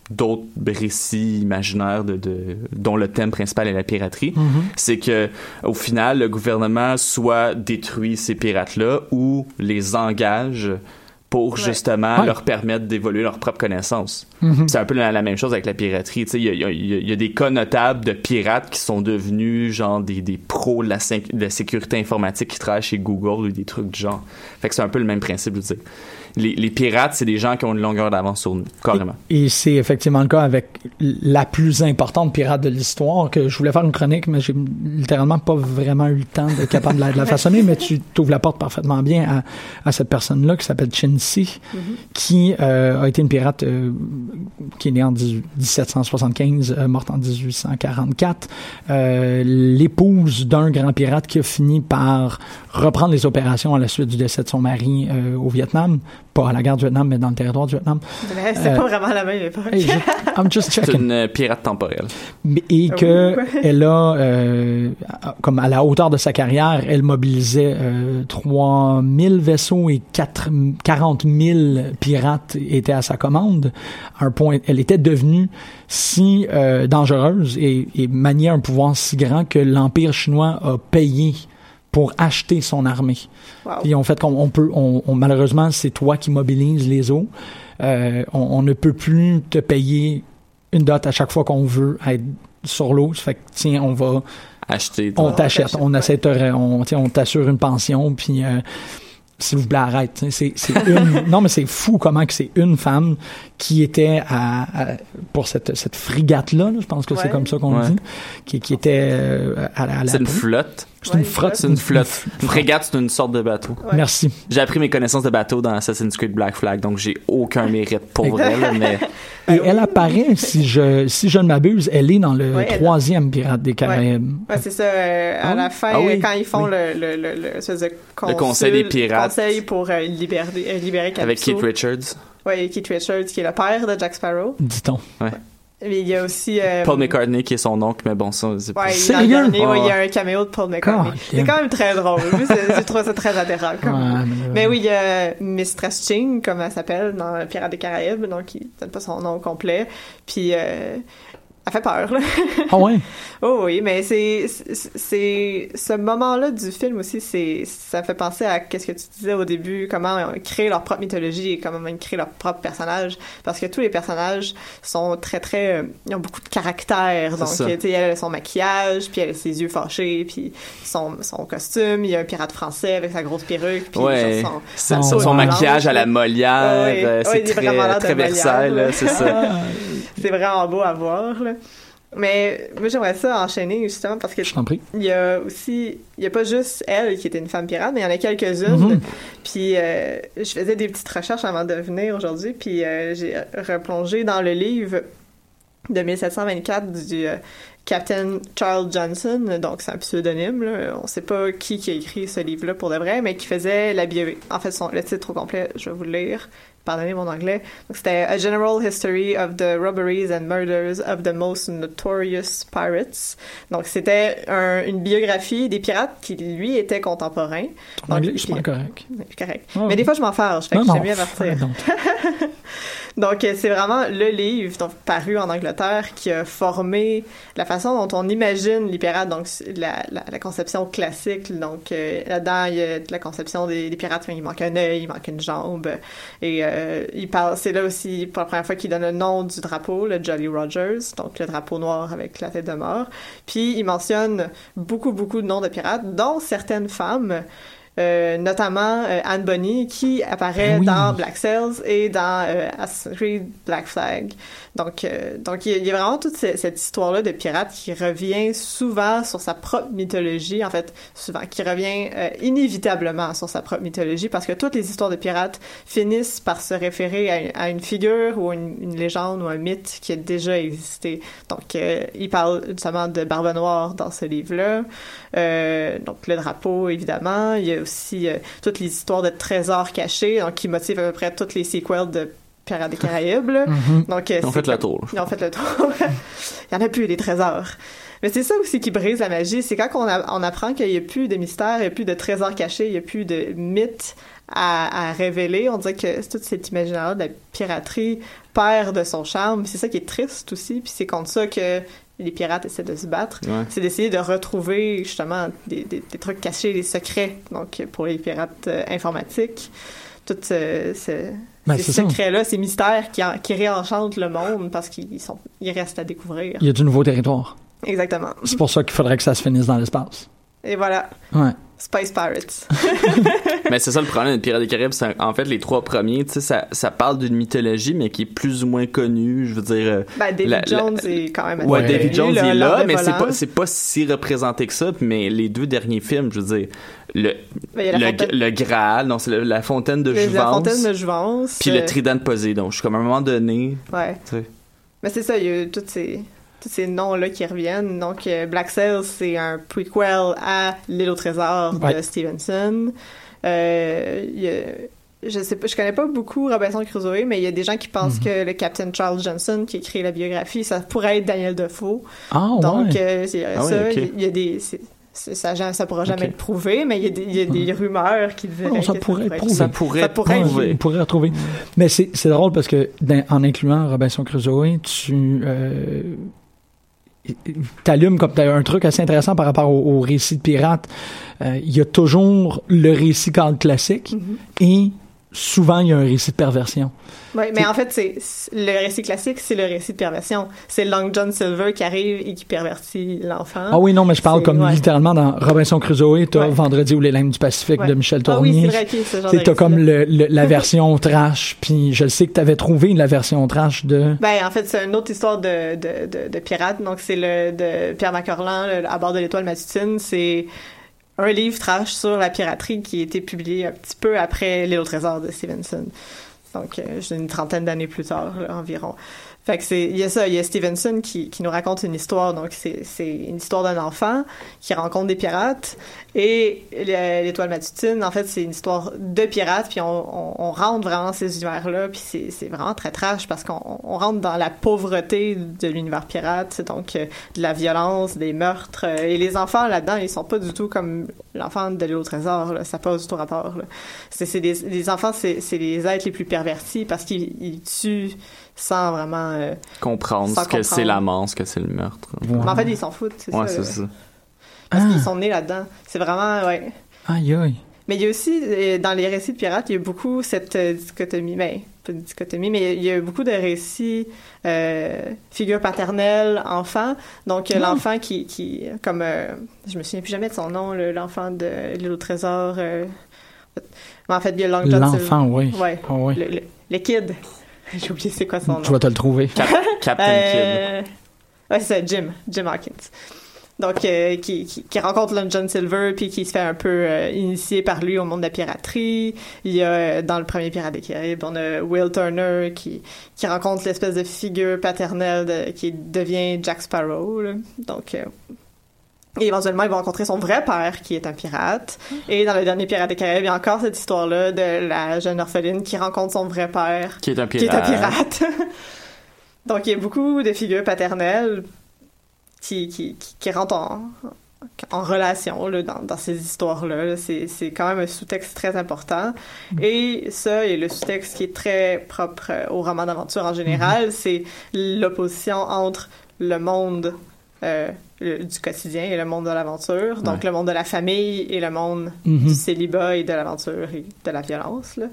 d'autres récits imaginaires de, de dont le thème principal est la piraterie, c'est que au final le gouvernement soit détruit ces pirates là ou les engage pour Ouais. justement Ouais. leur permettre d'évoluer leurs propres connaissances. Mhm. C'est un peu la, la même chose avec la piraterie. Tu sais, il y y y a- il y a des cas notables de pirates qui sont devenus genre des, des pros de la, de la sécurité informatique qui travaillent chez Google ou des trucs du genre. Fait que c'est un peu le même principe, je veux dire. Les, les pirates, c'est des gens qui ont une longueur d'avance sur nous, carrément. Et c'est effectivement le cas avec la plus importante pirate de l'histoire, que je voulais faire une chronique, mais j'ai littéralement pas vraiment eu le temps d'être capable de la, de la façonner, mais tu t'ouvres la porte parfaitement bien à, à cette personne-là qui s'appelle Chin Si, qui euh, a été une pirate euh, qui est née en 18- 1775, euh, morte en 1844, euh, l'épouse d'un grand pirate qui a fini par reprendre les opérations à la suite du décès de son mari euh, au Vietnam, pas à la guerre du Vietnam, mais dans le territoire du Vietnam. Mais c'était Euh, pas vraiment la même époque. I'm just C'est checking. une euh, pirate temporelle. Et Ah que oui. elle a, euh, comme à la hauteur de sa carrière, elle mobilisait euh, 3000 vaisseaux et 4, 40 000 pirates étaient à sa commande. À un point, elle était devenue si euh, dangereuse et, et maniait un pouvoir si grand que l'Empire chinois a payé pour acheter son armée. Wow. On fait qu'on on peut, on, on- malheureusement, c'est toi qui mobilise les eaux. Euh, on, on ne peut plus te payer une dot à chaque fois qu'on veut être sur l'eau. Ça fait que tiens, on va acheter. on t'achète, on essaie de te- on, t'assure une pension, puis euh, s'il vous plaît, arrête. c'est une, non, mais c'est fou comment que c'est une femme qui était à, à- pour cette, cette frigate-là, là, je pense que c'est comme ça qu'on Ouais. dit, qui, qui était euh, à, la- à la. C'est une flotte. C'est une flotte. C'est une flotte. Une frégate, c'est une sorte de bateau. Ouais. Merci. J'ai appris mes connaissances de bateau dans Assassin's Creed Black Flag, donc j'ai aucun mérite pour là, mais Et elle apparaît, si je, si je ne m'abuse, elle est dans le Ouais, elle- troisième Pirate des Caraïbes. Ouais, c'est ça. euh, à Ah la fin, Ah oui, quand ils font oui. le, le, le, le, consul- conseil des pirates. conseil pour euh, libérer, libérer avec. Keith Richards, Ouais, Keith Richards, qui est le père de Jack Sparrow. Dit-on. Mais il y a aussi... euh, Paul McCartney qui est son oncle, mais bon, ça, c'est pas... Ouais, Sérieux? dans le dernier, ouais, il y a Ouais. un caméo de Paul McCartney. C'est quand même très drôle. Je trouve ça très adhérent. Comme... Ouais, Mais oui, il y a Mistress Ching, comme elle s'appelle dans Pirates des Caraïbes, donc il donne pas son nom complet. Puis euh, elle fait peur, là. Ah ouais? Oh oui, mais c'est c'est- ce moment-là du film aussi, c'est ça fait penser à qu'est-ce que tu disais au début, comment ils créent leur propre mythologie et comment ils créent leur propre personnage, parce que tous les personnages sont très très, euh, ils ont beaucoup de caractère. Donc, ça. tu sais, elle a son maquillage, puis elle a ses yeux fâchés, puis son son costume. Il y a un pirate français avec sa grosse perruque, puis Ouais, genre son- son, son, ouais. maquillage à la Molière, Ouais, euh, ouais, c'est vraiment très, très Versailles, c'est ça. C'est vraiment beau à voir. Là. Mais moi, j'aimerais ça enchaîner justement parce que je t'en prie. il y a aussi, il y a pas juste elle qui était une femme pirate, mais il y en a quelques-unes. Mhm. Puis euh, je faisais des petites recherches avant de venir aujourd'hui, puis euh, j'ai replongé dans le livre de 1724 du euh, Captain Charles Johnson, donc c'est un pseudonyme. Là. On sait pas qui qui a écrit ce livre-là pour de vrai, mais qui faisait la bio. En fait, son, le titre au complet, je vais vous le lire. Pardonnez mon anglais. C'était A General History of the Robberies and Murders of the Most Notorious Pirates. Donc c'était un- une biographie des pirates qui lui étaient contemporains. Ton anglais, je suis correct. Correct. Mais des fois je m'en fâche, fait que Non, j'aime non, mieux avertir. fais donc. C'est vraiment le livre donc, paru en Angleterre qui a formé la façon dont on imagine les pirates, donc la, la, la conception classique. Donc, euh, là-dedans, il y a la conception des, des pirates, il manque un œil, il manque une jambe. Et euh, il parle, c'est là aussi pour la première fois qu'il donne le nom du drapeau, le Jolly Rogers, donc le drapeau noir avec la tête de mort. Puis, il mentionne beaucoup, beaucoup de noms de pirates, dont certaines femmes. Euh, notamment euh, Anne Bonny qui apparaît Ah oui. dans Black Sails et dans euh, Assassin's Creed Black Flag. Donc, euh, donc il y, a- vraiment toute ce- cette histoire-là de pirate qui revient souvent sur sa propre mythologie, en fait, souvent, qui revient euh, inévitablement sur sa propre mythologie parce que toutes les histoires de pirates finissent par se référer à, une- à une figure ou une, une légende ou un mythe qui a déjà existé. Donc, euh, il parle justement de Barbe Noire dans ce livre-là. Euh, donc, le drapeau, évidemment. Il y a aussi euh, toutes les histoires de trésors cachés, donc qui motivent à peu près toutes les sequels de Pirates des Caraïbes. là. Mhm. Donc, euh, Ils ont fait le tour. Ils ont fait le tour. Il y en a plus, des trésors. Mais c'est ça aussi qui brise la magie. C'est quand on, a- on apprend qu'il n'y a plus de mystère, il n'y a plus de trésors cachés, il n'y a plus de mythes à, à révéler. On dirait que tout cet imaginaire de la piraterie perd de son charme. C'est ça qui est triste aussi. Puis c'est contre ça que les pirates essaient de se battre. Ouais. C'est d'essayer de retrouver justement des, des- des trucs cachés, des secrets. Donc pour les pirates euh, informatiques, tout ce, ce- Ben, ces secrets-là, ces mystères qui, en- qui réenchantent le monde parce qu'ils sont, ils restent à découvrir. Il y a du nouveau territoire. Exactement. C'est pour ça qu'il faudrait que ça se finisse dans l'espace. Et voilà, Ouais. Space Pirates. Mais c'est ça le problème des Pirates des Caraïbes. c'est En fait, les trois premiers, tu sais, ça, ça parle d'une mythologie, mais qui est plus ou moins connue. Je veux dire, euh, Ben, David La- la- Jones est quand même ouais, Ouais. David Jones il est là, mais c'est pas, c'est pas si représenté que ça. Mais les deux derniers films, je veux dire, le, Ben, la le, le Graal, non, c'est la fontaine de la Jouvence, fontaine de Jouvence. puis euh, le trident de Poséidon. Je suis comme à un moment donné, Ouais. Mais c'est ça, il y a eu tous ces, tous ces noms-là qui reviennent. Donc, euh, Black Sails, c'est un prequel à L'île au trésor Ouais. de Stevenson. Euh, il y a- je sais pas, je connais pas beaucoup Robinson Crusoe, mais il y a des gens qui pensent que le Captain Charles Johnson, qui a écrit la biographie, ça pourrait être Daniel Defoe. Ah, Donc, ouais. euh, c'est Ah ça. ouais. Il y a- il y a des. ça, ça pourra jamais Ok. être prouvé, mais il y a des, il y a des rumeurs qui diraient Non, ça que pourrait être prouvé. Ça pourrait Ça être pourrait être prouvé. Pourrait retrouver. Mais c'est c'est drôle parce que dans- en incluant Robinson Crusoe, tu euh, t'allumes comme t'as un truc assez intéressant par rapport au, au récit de pirates. Euh, Il y a toujours le récit cadre classique Mhm. et souvent il y a un récit de perversion. Oui, mais en fait, c'est le récit classique, c'est le récit de perversion. C'est Long John Silver qui arrive et qui pervertit l'enfant. Ah oui, non, mais je parle comme ouais. littéralement dans Robinson Crusoe, t'as Ouais. Vendredi ou les lames du Pacifique Ouais. de Michel Ah oui, Tournier. c'est vrai t'as comme récit-là. le, le- la version trash, puis je sais que t'avais trouvé la version trash de... Ben, en fait, c'est une autre histoire de, de, de, de pirate. Donc, c'est le de Pierre Macorlan, à bord de l'étoile matutine. C'est un livre trash sur la piraterie qui a été publié un petit peu après L'île au trésor de Stevenson. Donc, euh, une trentaine d'années plus tard, environ. Fait que c'est, il y a ça, il y a Stevenson qui, qui nous raconte une histoire. Donc, c'est, c'est une histoire d'un enfant qui rencontre des pirates. Et le- l'étoile matutine, en fait, c'est une histoire de pirates. Puis on, on, on rentre vraiment ces univers-là. Puis c'est, c'est vraiment très trash parce qu'on on rentre dans la pauvreté de l'univers pirate. Donc, euh, de la violence, des meurtres. Euh, Et les enfants là-dedans, ils sont pas du tout comme l'enfant de l'île au trésor. Là. Ça n'a pas du tout rapport. Là. C'est, c'est des, les enfants, c'est, c'est les êtres les plus pervertis parce qu'ils ils tuent sans vraiment. euh, Comprendre Sans ce que c'est comprendre. la mort, ce que c'est le meurtre. Ouais. Mais en fait, ils s'en foutent. C'est Ouais, ça. c'est là. ça. Parce Ah. qu'ils sont nés là-dedans. C'est vraiment, ouais. Aïe, aïe. Mais il y a aussi, euh, dans les récits de pirates, il y a beaucoup cette euh, dichotomie, ben, pas une dichotomie, mais il y a beaucoup de récits euh, figure paternelle, enfant. Donc, Ah. l'enfant qui, qui comme, euh, je me souviens plus jamais de son nom, le- l'enfant de l'île au trésor. euh, mais en fait, il L'enfant, oui. Ouais. Ah oui. Le, le, le kid. J'ai oublié c'est quoi son nom. Je vais te le trouver. Cap- Captain Kidd. Euh, Ouais, c'est ça, Jim. Jim Hawkins. Donc, euh, qui, qui, qui rencontre Long John Silver, puis qui se fait un peu euh, initier par lui au monde de la piraterie. Il y a, euh, dans le premier Pirate des Caraïbes, on a Will Turner qui, qui rencontre l'espèce de figure paternelle de- qui devient Jack Sparrow. là. Donc, euh, et éventuellement, il va rencontrer son vrai père, qui est un pirate. Et dans le dernier Pirate des Caraïbes, il y a encore cette histoire-là de la jeune orpheline qui rencontre son vrai père, Qui est un qui pirate. est un pirate. Donc, il y a beaucoup de figures paternelles qui, qui, qui, qui rentrent en, en relation là, dans, dans ces histoires-là. là. C'est, c'est quand même un sous-texte très important. Et ça, et le sous-texte qui est très propre euh, au roman d'aventure en général, c'est l'opposition entre le monde euh, le- du quotidien et le monde de l'aventure. Donc, Ouais. le monde de la famille et le monde Mhm. du célibat et de l'aventure et de la violence. Là.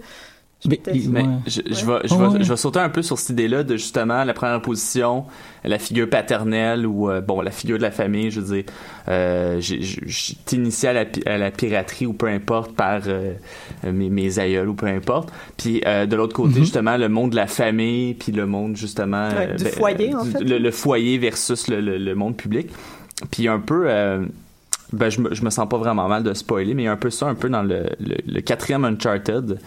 Mais- Mais ouais. je, je Ouais. vais, je, Ouais, vais, ouais. je vais sauter un peu sur cette idée-là de justement la première position, la figure paternelle ou euh, bon la figure de la famille. Je veux dire, euh, initié à la, à la piraterie ou peu importe par euh, mes, mes aïeuls ou peu importe. Puis euh, de l'autre côté Mhm. justement le monde de la famille puis le monde justement Ouais, euh, du ben, foyer, en du- fait. le, le foyer versus le, le- le monde public. Puis un peu. euh, ben, je me, je me sens pas vraiment mal de spoiler, mais il y a un peu ça, un peu dans le, le, le quatrième Uncharted.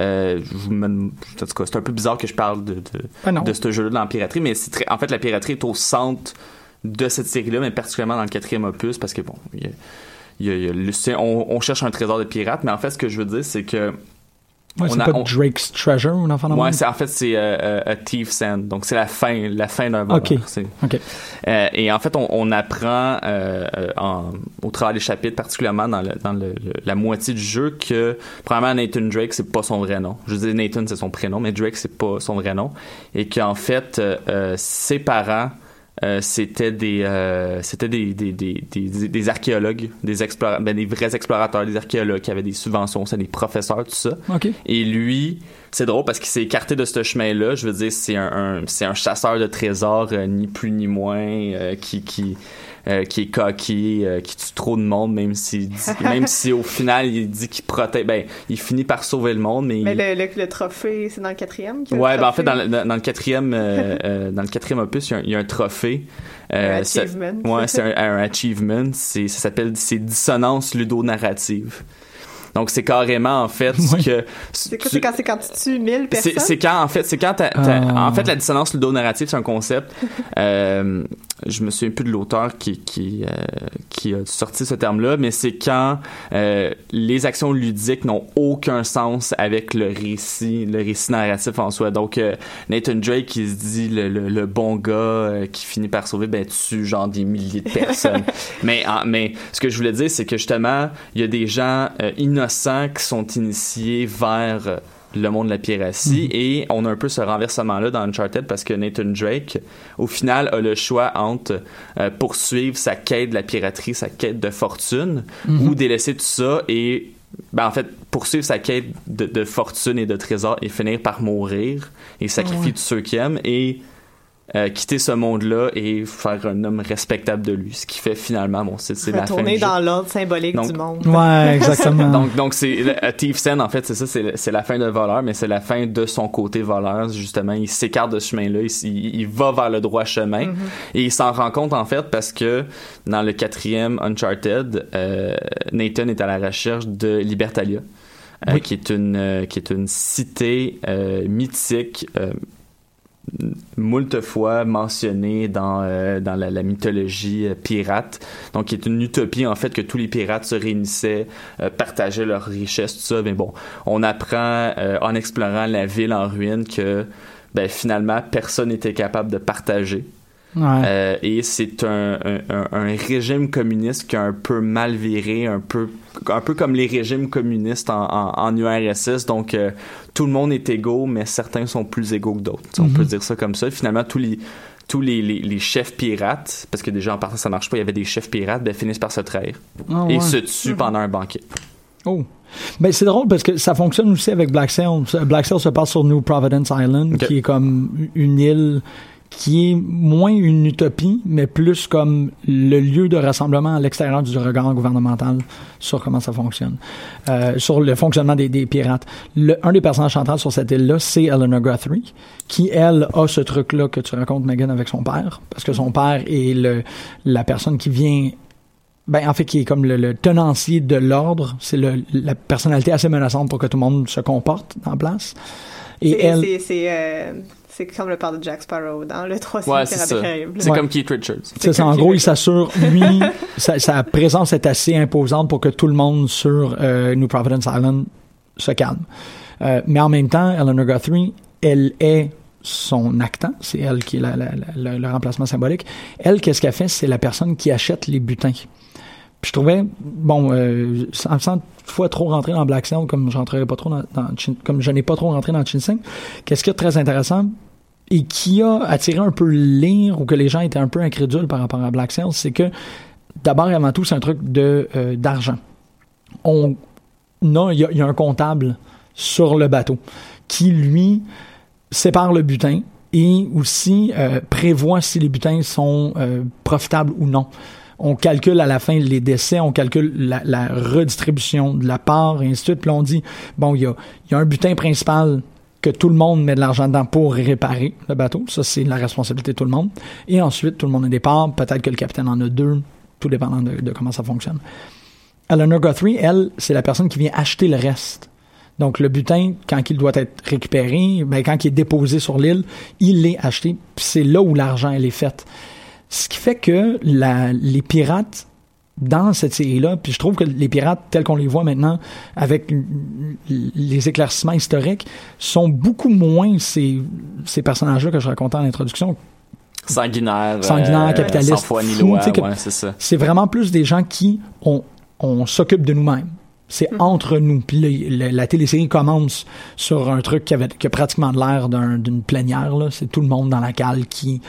Euh, je vous me- en tout cas, c'est un peu bizarre que je parle de, de, Ah de ce jeu-là dans la piraterie, mais c'est très, en fait, la piraterie est au centre de cette série-là, mais particulièrement dans le quatrième opus, parce que bon, il y a- il y a- on, on cherche un trésor de pirate, mais en fait, ce que je veux dire, c'est que Ouais, c'est pas on- Drake's Treasure ou enfant de Ouais, c'est en fait c'est euh, euh, a Thief's End. Donc c'est la fin, la fin d'un voleur. Ok. C'est- Ok. Euh, et en fait, on, on apprend euh, en- au travers des chapitres, particulièrement dans, le, dans le- le- la moitié du jeu, que premièrement Nathan Drake c'est pas son vrai nom. Je dis Nathan c'est son prénom, mais Drake c'est pas son vrai nom, et qu'en fait euh, euh, ses parents euh, c'était des euh, c'était des des, des, des, des archéologues, des explora- ben, des vrais explorateurs, des archéologues qui avaient des subventions, c'est des professeurs, tout ça. Et lui, c'est drôle parce qu'il s'est écarté de ce chemin-là. Je veux dire, c'est un, un- c'est un chasseur de trésors, euh, ni plus ni moins, euh, qui qui euh, qui est coquille, euh, qui tue trop de monde, même si même si au final il dit qu'il protège, ben il finit par sauver le monde, mais, Mais il- le, le, le trophée, c'est dans le quatrième? a le Ouais, ben en fait, dans le, dans, dans le quatrième, euh, dans le quatrième opus, il y a un, il y a un trophée. Un ça- achievement. ouais, c'est un, un achievement. Ça s'appelle, c'est dissonance ludonarrative. Donc c'est carrément en fait Oui. que C'est tu- quand, c'est quand tu tues 1000 personnes? c'est, quand en fait, c'est quand t'as- Ah. en fait la dissonance ludonarrative c'est un concept. euh, je me souviens plus de l'auteur qui qui euh, qui a sorti ce terme-là, mais c'est quand euh, les actions ludiques n'ont aucun sens avec le récit, le récit narratif en soi. Donc euh, Nathan Drake qui se dit le, le, le bon gars euh, qui finit par sauver ben tue genre des milliers de personnes. mais en- mais ce que je voulais dire c'est que justement il y a des gens euh, qui sont initiés vers le monde de la piratie et on a un peu ce renversement là dans Uncharted parce que Nathan Drake au final a le choix entre euh, poursuivre sa quête de la piraterie, sa quête de fortune ou délaisser tout ça et ben en fait poursuivre sa quête de, de fortune et de trésor et finir par mourir et sacrifier Ouais. tous ceux qu'il aime et euh, quitter ce monde-là et faire un homme respectable de lui. Ce qui fait finalement, bon, c'est c'est la fin Retourner du jeu. dans l'ordre symbolique Donc- du monde. Ouais, exactement. Donc, donc c'est Thief's End, en fait, c'est ça, c'est c'est la fin de voleur, mais c'est la fin de son côté voleur. Justement, il s'écarte de ce chemin-là, il, il- il va vers le droit chemin, et il s'en rend compte en fait parce que dans le quatrième Uncharted, euh, Nathan est à la recherche de Libertalia, euh, Oui. qui est une euh, qui est une cité euh, mythique. Moult fois mentionnée dans, euh, dans la, la mythologie euh, pirate. Donc, qui est une utopie, en fait, que tous les pirates se réunissaient, euh, partageaient leurs richesses, tout ça. Mais bon, on apprend euh, en explorant la ville en ruine que ben, finalement, personne n'était capable de partager. Ouais. Euh, et c'est un, un, un- un régime communiste qui a un peu mal viré, un peu, un peu comme les régimes communistes en, en, en URSS. Donc, euh, tout le monde est égaux, mais certains sont plus égaux que d'autres. On Mhm. peut dire ça comme ça. Finalement, tous les tous les, les, les chefs pirates, parce que déjà en partant ça marche pas, il y avait des chefs pirates, ben, finissent par se trahir Ah, et ouais. se tuent pendant un banquet. Oh. Ben, c'est drôle parce que ça fonctionne aussi avec Black Sail. Black Sail se passe sur New Providence Island, qui est comme une île qui est moins une utopie, mais plus comme le lieu de rassemblement à l'extérieur du regard gouvernemental sur comment ça fonctionne, euh, sur le fonctionnement des, des pirates. Le, un des personnages centraux sur cette île-là, c'est Eleanor Guthrie, qui, elle, a ce truc-là que tu racontes, Megan, avec son père, parce que son père est le, la personne qui vient ben, en fait, qui est comme le, le tenancier de l'ordre. C'est la personnalité assez menaçante pour que tout le monde se comporte en place. Et elle, C'est euh, c'est comme le père de Jack Sparrow dans le troisième Ouais, c'est Pirates ça. des Caraïbes. C'est Ouais. comme Keith Richards. c'est ça, en gros, il s'assure, lui, sa, sa présence est assez imposante pour que tout le monde sur euh, New Providence Island se calme. Euh, mais en même temps, Eleanor Guthrie, elle est son actant, c'est elle qui est la- la- la- le, le remplacement symbolique. Elle, qu'est-ce qu'elle fait? C'est la personne qui achète les butins. Puis je trouvais, bon, euh, sans, sans toutefois trop rentrer dans Black Sail, comme je rentrerai pas trop dans, dans Chin- comme je n'ai pas trop rentré dans Chinsing, qu'est-ce qui est très intéressant et qui a attiré un peu lire ou que les gens étaient un peu incrédules par rapport à Black Sail, c'est que d'abord et avant tout, c'est un truc de euh, d'argent. On a, il y, a- un comptable sur le bateau qui lui sépare le butin et aussi euh, prévoit si les butins sont euh, profitables ou non. On calcule à la fin les décès, on calcule la, redistribution de la part, et ainsi de suite. Puis là, on dit, bon, il y a un butin principal que tout le monde met de l'argent dedans pour réparer le bateau. Ça, c'est la responsabilité de tout le monde. Et ensuite, tout le monde a des. Peut-être que le capitaine en a deux, tout dépendant de, comment ça fonctionne. Eleanor Guthrie, elle, c'est la personne qui vient acheter le reste. Donc, le butin, quand il doit être récupéré, ben, quand il est déposé sur l'île, il est acheté. C'est là où l'argent, est faite. Ce qui fait que les pirates, dans cette série-là, puis je trouve que les pirates, tels qu'on les voit maintenant, avec les éclaircissements historiques, sont beaucoup moins ces, ces personnages-là que je racontais en introduction. Sanguinaire. Sanguinaire, euh, capitaliste, Sans foi ni loi. ouais, c'est ça. C'est vraiment plus des gens qui, on, on s'occupe de nous-mêmes. C'est entre nous. Puis là, le- la télésérie commence sur un truc qui, avait, qui a pratiquement l'air d'un- d'une plénière. là. C'est tout le monde dans la cale qui,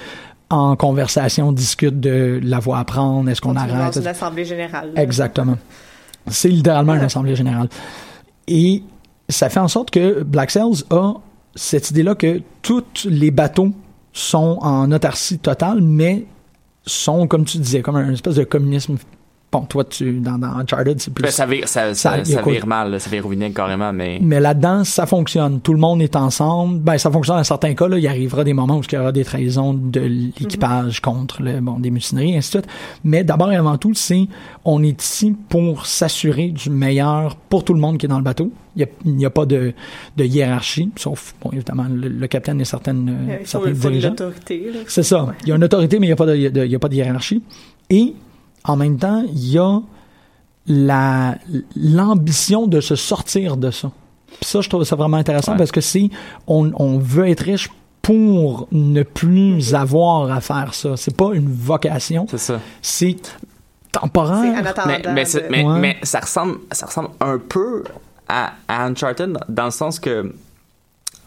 en conversation, discute de la voie à prendre, est-ce qu'on arrête? une assemblée générale. là. Exactement. C'est littéralement une assemblée générale. Et ça fait en sorte que Black Sails a cette idée-là que tous les bateaux sont en autarcie totale, mais sont, comme tu disais, comme un espèce de communisme. Bon, toi, tu, dans, dans Uncharted, c'est plus... Ça vire, ça, ça, Ça- il y a ça quoi- vire mal, là, ça vire au carrément, mais. Mais là-dedans, ça fonctionne. Tout le monde est ensemble. Ben, ça fonctionne dans certains cas. Là, il arrivera des moments où il y aura des trahisons de l'équipage contre le, bon, des mutineries, et ainsi de suite. Mais d'abord et avant tout, c'est on est ici pour s'assurer du meilleur pour tout le monde qui est dans le bateau. Il n'y a, pas de, de hiérarchie, sauf, bon, évidemment, le, le capitaine et certaines, euh, Euh, faut dirigeants. C'est ça. Il y a une autorité, mais il n'y a, pas de- de- il y a pas de hiérarchie. Et en même temps, il y a la l'ambition de se sortir de ça. Puis ça, je trouve ça vraiment intéressant Ouais. parce que si on, on veut être riche pour ne plus avoir à faire ça, c'est pas une vocation, C'est ça. c'est temporaire. Mais, mais, de- mais, Ouais. mais ça, ressemble, ça ressemble un peu à, à Uncharted dans- le sens que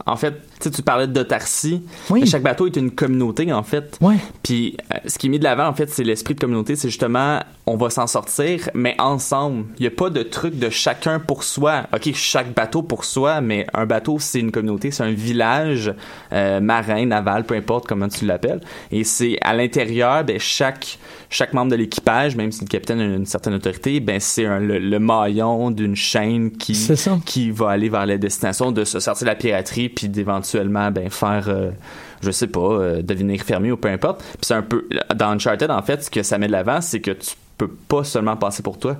en fait, sais, tu parlais d'autarcie. Oui. Chaque bateau est une communauté, en fait. Ouais. Puis euh, ce qui est mis de l'avant, en fait, c'est l'esprit de communauté. C'est justement, on va s'en sortir, mais ensemble. Il n'y a pas de truc de chacun pour soi. OK, chaque bateau pour soi, mais un bateau, c'est une communauté, c'est un village euh, marin, naval, peu importe comment tu l'appelles. Et c'est à l'intérieur, ben, chaque, chaque membre de l'équipage, même si le capitaine a une certaine autorité, ben, c'est le, le maillon d'une chaîne qui, qui va aller vers la destination de se sortir de la piraterie puis d'éventuellement ben faire euh, je sais pas euh, devenir fermier ou peu importe. Puis c'est un peu dans Uncharted en fait ce que ça met de l'avant c'est que tu peux pas seulement penser pour toi.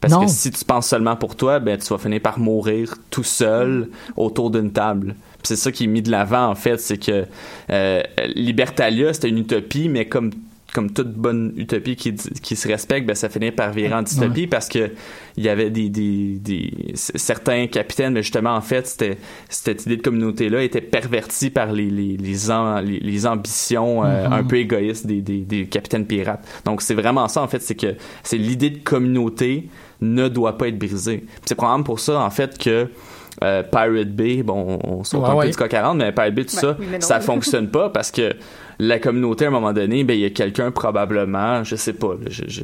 Parce Non. que si tu penses seulement pour toi ben tu vas finir par mourir tout seul autour d'une table. C'est ça qui est mis de l'avant en fait c'est que euh, Libertalia c'était une utopie mais comme comme toute bonne utopie qui, qui se respecte, ben ça finit par virer en dystopie parce que il y avait des, des, des certains capitaines, mais justement en fait c'était cette idée de communauté là était pervertie par les les les, am- les, les ambitions euh, Mhm. un peu égoïstes des, des, des capitaines pirates. Donc c'est vraiment ça en fait, c'est que c'est l'idée de communauté ne doit pas être brisée. Puis C'est probablement pour ça en fait que euh, Pirate Bay, bon, on saute Ouais, un ouais. peu du coq à l'âne, mais Pirate Bay, tout ça, oui, ça fonctionne pas parce que la communauté, à un moment donné, ben, il y a quelqu'un probablement, je sais pas, là, je, je-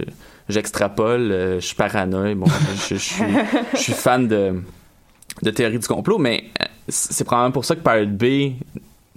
j'extrapole, euh, je suis paranoïe, bon, je, je suis, je suis fan de, de théorie du complot, mais euh, c'est probablement pour ça que Pirate Bay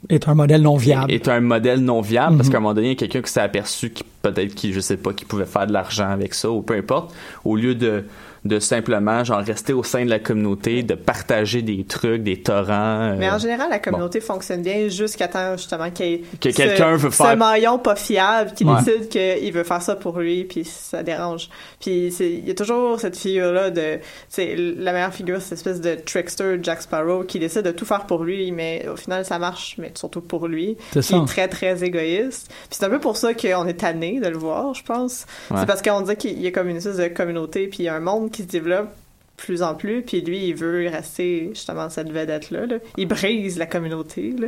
Est un modèle non viable. est un modèle non viable parce Mhm. qu'à un moment donné, il y a quelqu'un qui s'est aperçu qui peut-être qui je sais pas qui pouvait faire de l'argent avec ça ou peu importe au lieu de de simplement genre rester au sein de la communauté, de partager des trucs, des torrents. Mais euh, en général, la communauté fonctionne bien jusqu'à temps justement qu'il y ait Que ce- quelqu'un veut ce faire- maillon pas fiable qui Ouais. décide qu'il veut faire ça pour lui, puis ça dérange. Puis il y a toujours cette figure-là de, c'est la meilleure figure, cette espèce de trickster Jack Sparrow qui décide de tout faire pour lui, mais au final ça marche, mais surtout pour lui. C'est Qui est très très égoïste. Puis c'est un peu pour ça qu'on est tanné de le voir, je pense. Ouais. C'est parce qu'on dit qu'il y a comme une espèce de communauté, puis il y a un monde qui se développe plus en plus, puis lui, il veut rester justement cette vedette-là. là. Il brise la communauté. Là.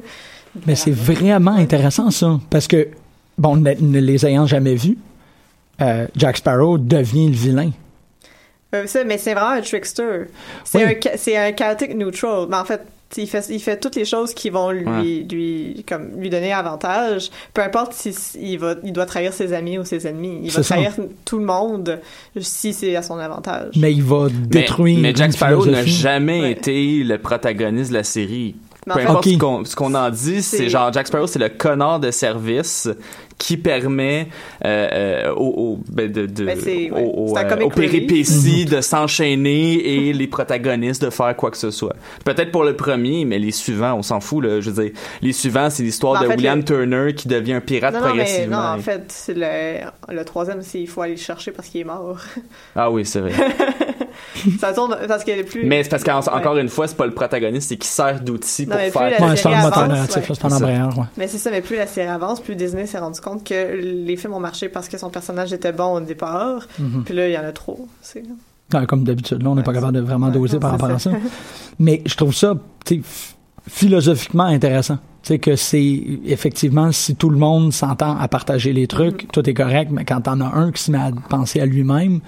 Mais c'est vraiment intéressant, ça. Parce que, bon, ne, ne les ayant jamais vus, euh, Jack Sparrow devient le vilain. Euh, ça, mais c'est vraiment un trickster. C'est Oui. un, un chaotic neutral. Mais en fait, il fait, il fait toutes les choses qui vont lui, Ouais. lui, comme, lui donner avantage. Peu importe si s- il, va, il doit trahir ses amis ou ses ennemis. Il va ça. trahir tout le monde si c'est à son avantage. Mais il va mais, détruire. mais Jack une Sparrow n'a jamais Ouais. été le protagoniste de la série. Mais en Peu fait- importe Ok. ce qu'on ce qu'on en dit, c'est C'est- genre Jack Sparrow, c'est le connard de service qui permet euh, euh, aux, aux- ben, de, de- Ben, ouais. aux- aux, euh, aux péripéties de s'enchaîner et les protagonistes de faire quoi que ce soit. Peut-être pour le premier, mais les suivants, on s'en fout. Là, je veux dire, les suivants, c'est l'histoire Mais en de fait, William le- Turner qui devient un pirate non, non, mais progressivement. non, en fait, c'est le, le troisième, c'est il faut aller le chercher parce qu'il est mort. Ah oui, c'est vrai. ça tourne parce qu'elle est plus. mais c'est parce Ouais. qu'encore une fois, c'est pas le protagoniste, c'est qui sert d'outil pour faire. Ouais, c'est un moteur narratif, c'est un ouais. Mais c'est ça, mais plus la série avance, plus Disney s'est rendu compte que les films ont marché parce que son personnage était bon au départ. Mhm. Puis là, il y en a trop. C'est... Comme d'habitude, là, on n'est pas capable de vraiment ouais, doser non, par rapport à ça. Mais je trouve ça, philosophiquement intéressant. Tu sais, que c'est, effectivement, si tout le monde s'entend à partager les trucs, tout est correct, mais quand t'en as un qui se met à penser à lui-même,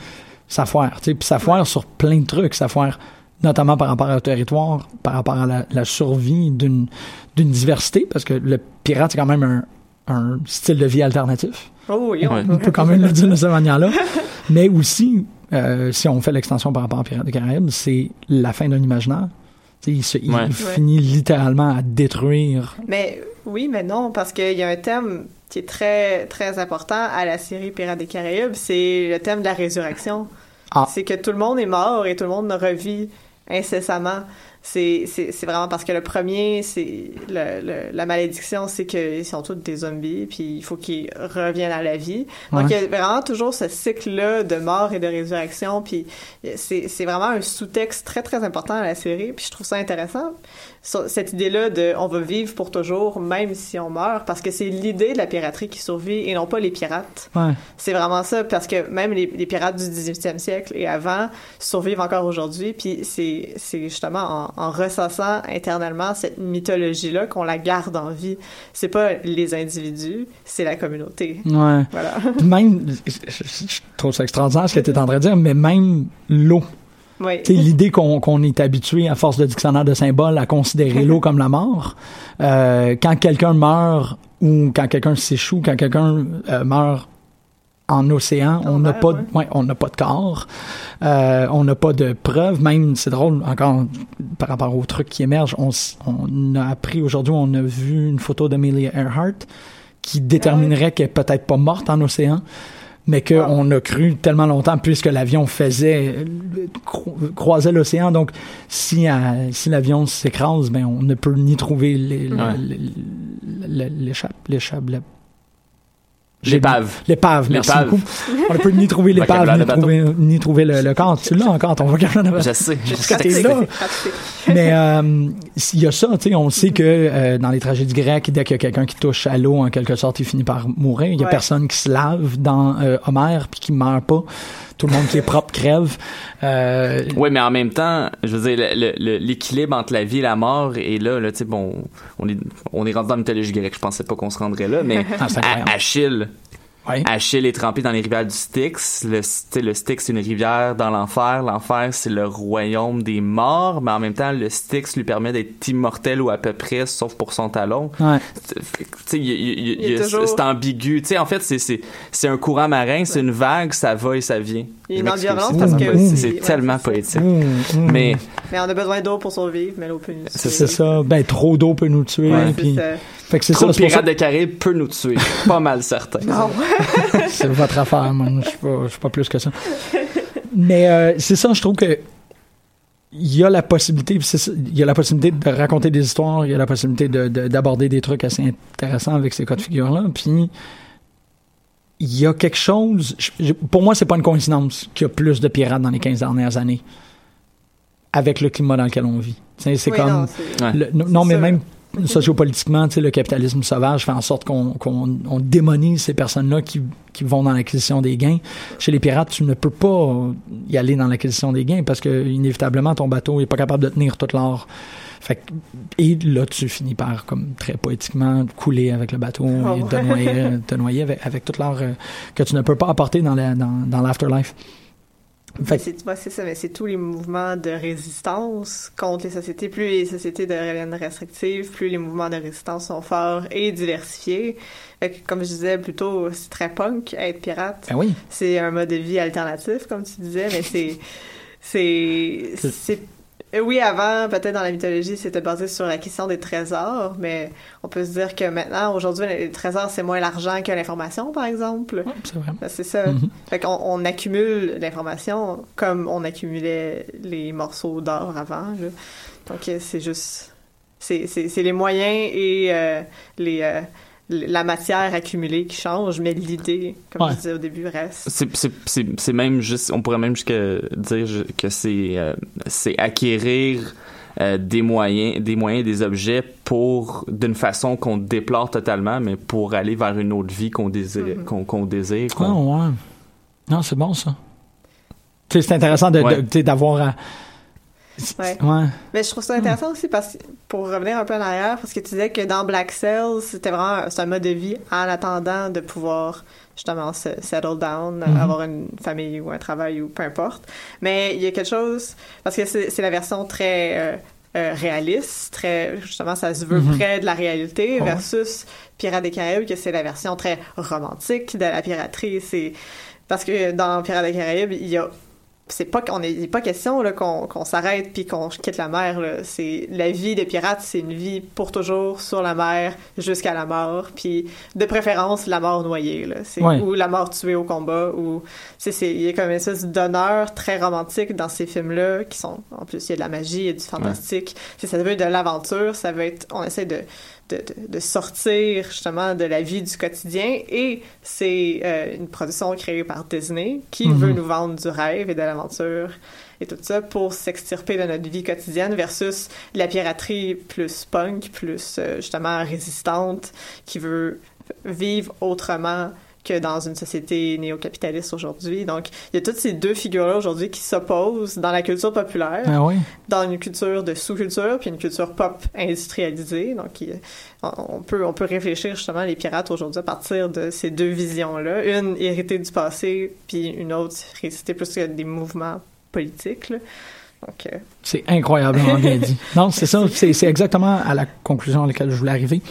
ça foire, tu sais, puis ça foire sur plein de trucs, ça foire notamment par rapport au territoire, par rapport à la, la survie d'une, d'une diversité, parce que le pirate, c'est quand même un, un style de vie alternatif. Oh oui, on Ouais. On peut quand même le dire de cette manière-là. Mais aussi, euh, si on fait l'extension par rapport à Pirates des Caraïbes, c'est la fin d'un imaginaire. Tu sais, il, se- il Ouais. finit littéralement à détruire. Mais oui, mais non, parce qu'il y a un thème qui est très, très important à la série Pirates des Caraïbes, c'est le thème de la résurrection. Ah. C'est que tout le monde est mort et tout le monde revit incessamment. C'est, c'est, c'est vraiment parce que le premier, c'est la malédiction, c'est qu'ils sont tous des zombies, puis il faut qu'ils reviennent à la vie. Donc, Ouais. il y a vraiment toujours ce cycle-là de mort et de résurrection, puis c'est, c'est vraiment un sous-texte très, très important à la série, puis je trouve ça intéressant. cette idée-là de on va vivre pour toujours, même si on meurt, parce que c'est l'idée de la piraterie qui survit et non pas les pirates. Ouais. C'est vraiment ça, parce que même les, les pirates du 18e siècle et avant survivent encore aujourd'hui, puis c'est, c'est justement en, en ressassant internellement cette mythologie-là qu'on la garde en vie. C'est pas les individus, c'est la communauté. Ouais. Voilà. Même, je, trouve ça extraordinaire ce que tu es en train de dire, mais même l'eau. Oui. L'idée qu'on qu'on est habitué, à force de dictionnaire de symboles, à considérer l'eau comme la mort. Euh, quand quelqu'un meurt ou quand quelqu'un s'échoue, quand quelqu'un euh, meurt en océan, on n'a pas, ouais. de- ouais, on n'a pas de corps, euh, on n'a pas de preuves. Même, c'est drôle, encore par rapport aux trucs qui émergent, on, on a appris aujourd'hui, on a vu une photo d'Amelia Earhart qui déterminerait qu'elle est peut-être pas morte en océan, mais qu'on a cru tellement longtemps puisque l'avion faisait cro- croisait l'océan. Donc, si, euh, si l'avion s'écrase, ben on ne peut ni trouver l'échappe, l'échappe, L'épave. L'épave, merci beaucoup. On ne peut ni trouver l'épave, ni trouver, ni trouver le, le corps. Tu l'as encore, ton vocabulaire. Je sais. je Parce sais. que t'es C'est là. Mais euh, il y a ça, tu sais, on sait que euh, dans les tragédies grecques, dès qu'il y a quelqu'un qui touche à l'eau, en quelque sorte, il finit par mourir. Il y a Ouais. personne qui se lave dans euh, Homère puis qui meurt pas. Tout le monde qui est propre crève. Euh, Oui, mais en même temps, je veux dire, l'équilibre entre la vie et la mort est là, là, bon, on est, on est rendu dans la mythologie grecque, je pensais pas qu'on se rendrait là, mais Ah, Achille, ouais. Achille est trempé dans les rivières du Styx, le, Styx c'est une rivière dans l'enfer, l'enfer c'est le royaume des morts, mais en même temps, le Styx lui permet d'être immortel ou à peu près, sauf pour son talon. Ouais. Toujours- c'est ambigu. En fait, c'est, un courant marin, c'est une vague, ça va et ça vient. Il y a une parce tellement que C'est tellement poétique. Mmh, mmh. Mais Mais on a besoin d'eau pour survivre, mais l'eau peut nous tuer. c'est ça. Ben, trop d'eau peut nous tuer. Ouais, puis-. Fait que c'est ça, pour ça pirates de Caraïbes peut nous tuer. Pas mal certain. Non. c'est votre affaire, man. Je suis pas, je suis pas plus que ça. Mais euh, c'est ça, je trouve que il y a la possibilité, il y a la possibilité de raconter des histoires, il y a la possibilité de- de- d'aborder des trucs assez intéressants avec ces cas de figure-là. Puis il y a quelque chose. je- pour moi, c'est pas une coïncidence qu'il y a plus de pirates dans les 15 dernières années avec le climat dans lequel on vit. C'est Oui, comme. non. Le- mais sûr. même sociopolitiquement, tu sais, le capitalisme sauvage fait en sorte qu'on qu'on on démonise ces personnes-là qui, qui vont dans l'acquisition des gains. Chez les pirates, tu ne peux pas y aller dans l'acquisition des gains parce que inévitablement ton bateau est pas capable de tenir toute l'or. Fait que- et là, tu finis par, comme très poétiquement, couler avec le bateau Oh, et te noyer, te noyer avec, avec toute l'or euh, que tu ne peux pas apporter dans la- dans, dans l'afterlife. C'est ça, mais c'est tous les mouvements de résistance contre les sociétés. Plus les sociétés deviennent restrictives, plus les mouvements de résistance sont forts et diversifiés. Fait que, comme je disais plus tôt, c'est très punk être pirate. ben oui. C'est un mode de vie alternatif, comme tu disais, mais c'est c'est oui, avant, peut-être dans la mythologie, c'était basé sur la question des trésors, mais on peut se dire que maintenant, aujourd'hui, les trésors, c'est moins l'argent que l'information, par exemple. Ouais, c'est vrai. Ben, C'est ça. Mhm. Fait qu'on on accumule l'information comme on accumulait les morceaux d'or avant. là. Donc, euh, c'est juste... C'est c'est- c'est les moyens et euh, les, euh, la matière accumulée qui changent, mais l'idée, comme Ouais. je disais au début, reste. C'est, c'est, c'est, c'est même juste, on pourrait même jusqu'à dire que c'est, euh, c'est acquérir euh, des moyens, des moyens, des objets pour d'une façon qu'on déplore totalement, mais pour aller vers une autre vie qu'on désire, Mhm. qu'on, désire. Ah, ouais. Non, c'est bon, ça. C'est intéressant de, de- Ouais. d'avoir à... Ouais. Ouais. Mais je trouve ça intéressant aussi parce que, pour revenir un peu en arrière, parce que tu disais que dans Black Cells, c'était vraiment un mode de vie en attendant de pouvoir justement se settle down, Mhm. avoir une famille ou un travail ou peu importe. Mais il y a quelque chose, parce que c'est la version très euh, euh, réaliste, très, justement, ça se veut Mhm. près de la réalité versus Pirates des Caraïbes, que c'est la version très romantique de la piraterie. C'est parce que dans Pirates des Caraïbes, il y a c'est pas qu'on est il est pas question là qu'on qu'on s'arrête puis qu'on quitte la mer là. c'est la vie de pirate c'est une vie pour toujours sur la mer jusqu'à la mort puis de préférence la mort noyée là c'est Ouais. ou la mort tuée au combat ou c'est c'est il y a comme une espèce d'honneur très romantique dans ces films là qui sont en plus il y a de la magie il y a du fantastique c'est ça veut être de l'aventure ça veut être on essaie de de, de, de sortir justement de la vie du quotidien et c'est euh, une production créée par Disney qui Mhm. veut nous vendre du rêve et de l'aventure et tout ça pour s'extirper de notre vie quotidienne versus la piraterie plus punk, plus euh, justement résistante qui veut vivre autrement que dans une société néo-capitaliste aujourd'hui. Donc, il y a toutes ces deux figures-là aujourd'hui qui s'opposent dans la culture populaire Ah oui. dans une culture de sous-culture puis une culture pop industrialisée. Donc, il- on peut, on peut réfléchir justement les pirates aujourd'hui à partir de ces deux visions-là. Une héritée du passé, puis une autre héritée plus que des mouvements politique. Là. Donc, euh, C'est incroyablement bien dit. Non, c'est ça. C'est exactement à la conclusion à laquelle je voulais arriver.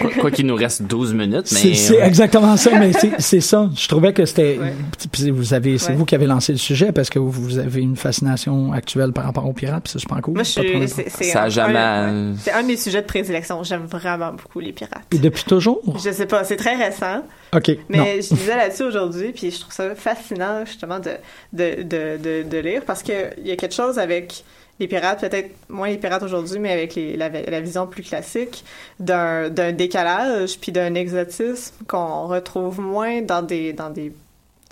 Quoi quoi qu'il nous reste 12 minutes, mais. C'est euh, exactement ça, mais c'est- ça. Je trouvais que c'était. Ouais. Vous avez, c'est Ouais. vous qui avez lancé le sujet parce que vous avez une fascination actuelle par rapport aux pirates, puis c'est super cool. moi, je suis, c'est, Ça un- jamais- un- ouais. c'est un de mes sujets de prédilection. J'aime vraiment beaucoup les pirates. Et depuis toujours? Je sais pas, c'est très récent. Ok. Mais non. je disais là-dessus aujourd'hui, puis je trouve ça fascinant justement de, de, de, de, de lire parce qu'il y a quelque chose avec les pirates, peut-être moins les pirates aujourd'hui, mais avec les, la, la vision plus classique d'un d'un décalage puis d'un exotisme qu'on retrouve moins dans des dans des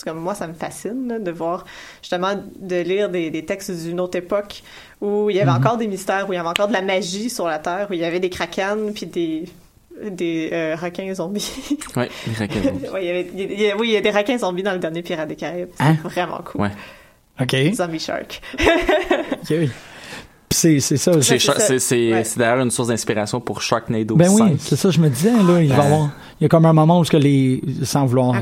cas, moi, ça me fascine là, de voir justement de lire des, des textes d'une autre époque où il y avait Mhm. encore des mystères, où il y avait encore de la magie sur la Terre, où il y avait des krakens puis des des euh, requins zombies. Ouais, les requins. Ouais, il y avait- il y a- oui, il y a des requins zombies dans le dernier Pirates des Caraïbes. C'est Hein? vraiment cool. Ouais. Ok. Zombie Shark. Ok, oui. Puis C'est c'est ça. C'est Ouais. d'ailleurs une source d'inspiration pour Sharknado Ben 5. oui, c'est ça, je me disais, là, il va y avoir, il y a comme un moment où ce que les, sans vouloir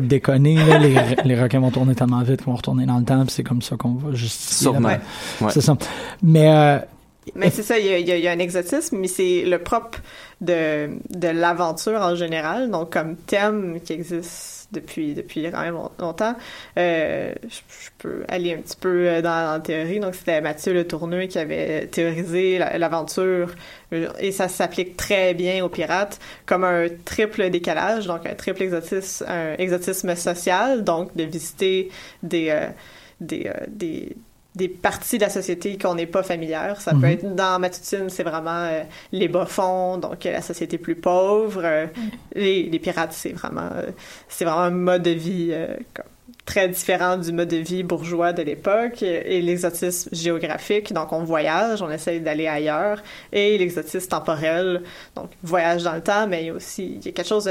déconner, là, les, les requins vont tourner tellement vite qu'ils vont retourner dans le temps, puis c'est comme ça qu'on va justifier. Sûrement. Ouais. C'est ça. Mais, euh, Mais c'est ça, il y, a, il y a- il y a un exotisme, mais c'est le propre de, de l'aventure en général. Donc, comme thème qui existe depuis, depuis quand même long- longtemps, euh, je, peux aller un petit peu euh, dans, la théorie. Donc, c'était Mathieu Le Tourneux qui avait théorisé la- l'aventure euh, et ça s'applique très bien aux pirates comme un triple décalage, donc un triple exotisme, social, donc de visiter des, des, des, des parties de la société qu'on n'est pas familière. Ça Mhm. peut être dans Matutine, c'est vraiment euh, les bas-fonds, donc euh, la société plus pauvre. Euh, les, les pirates, c'est vraiment, euh, c'est vraiment un mode de vie euh, comme très différent du mode de vie bourgeois de l'époque et l'exotisme géographique, donc on voyage, on essaye d'aller ailleurs, et l'exotisme temporel, donc voyage dans le temps, mais il y a aussi il y a quelque chose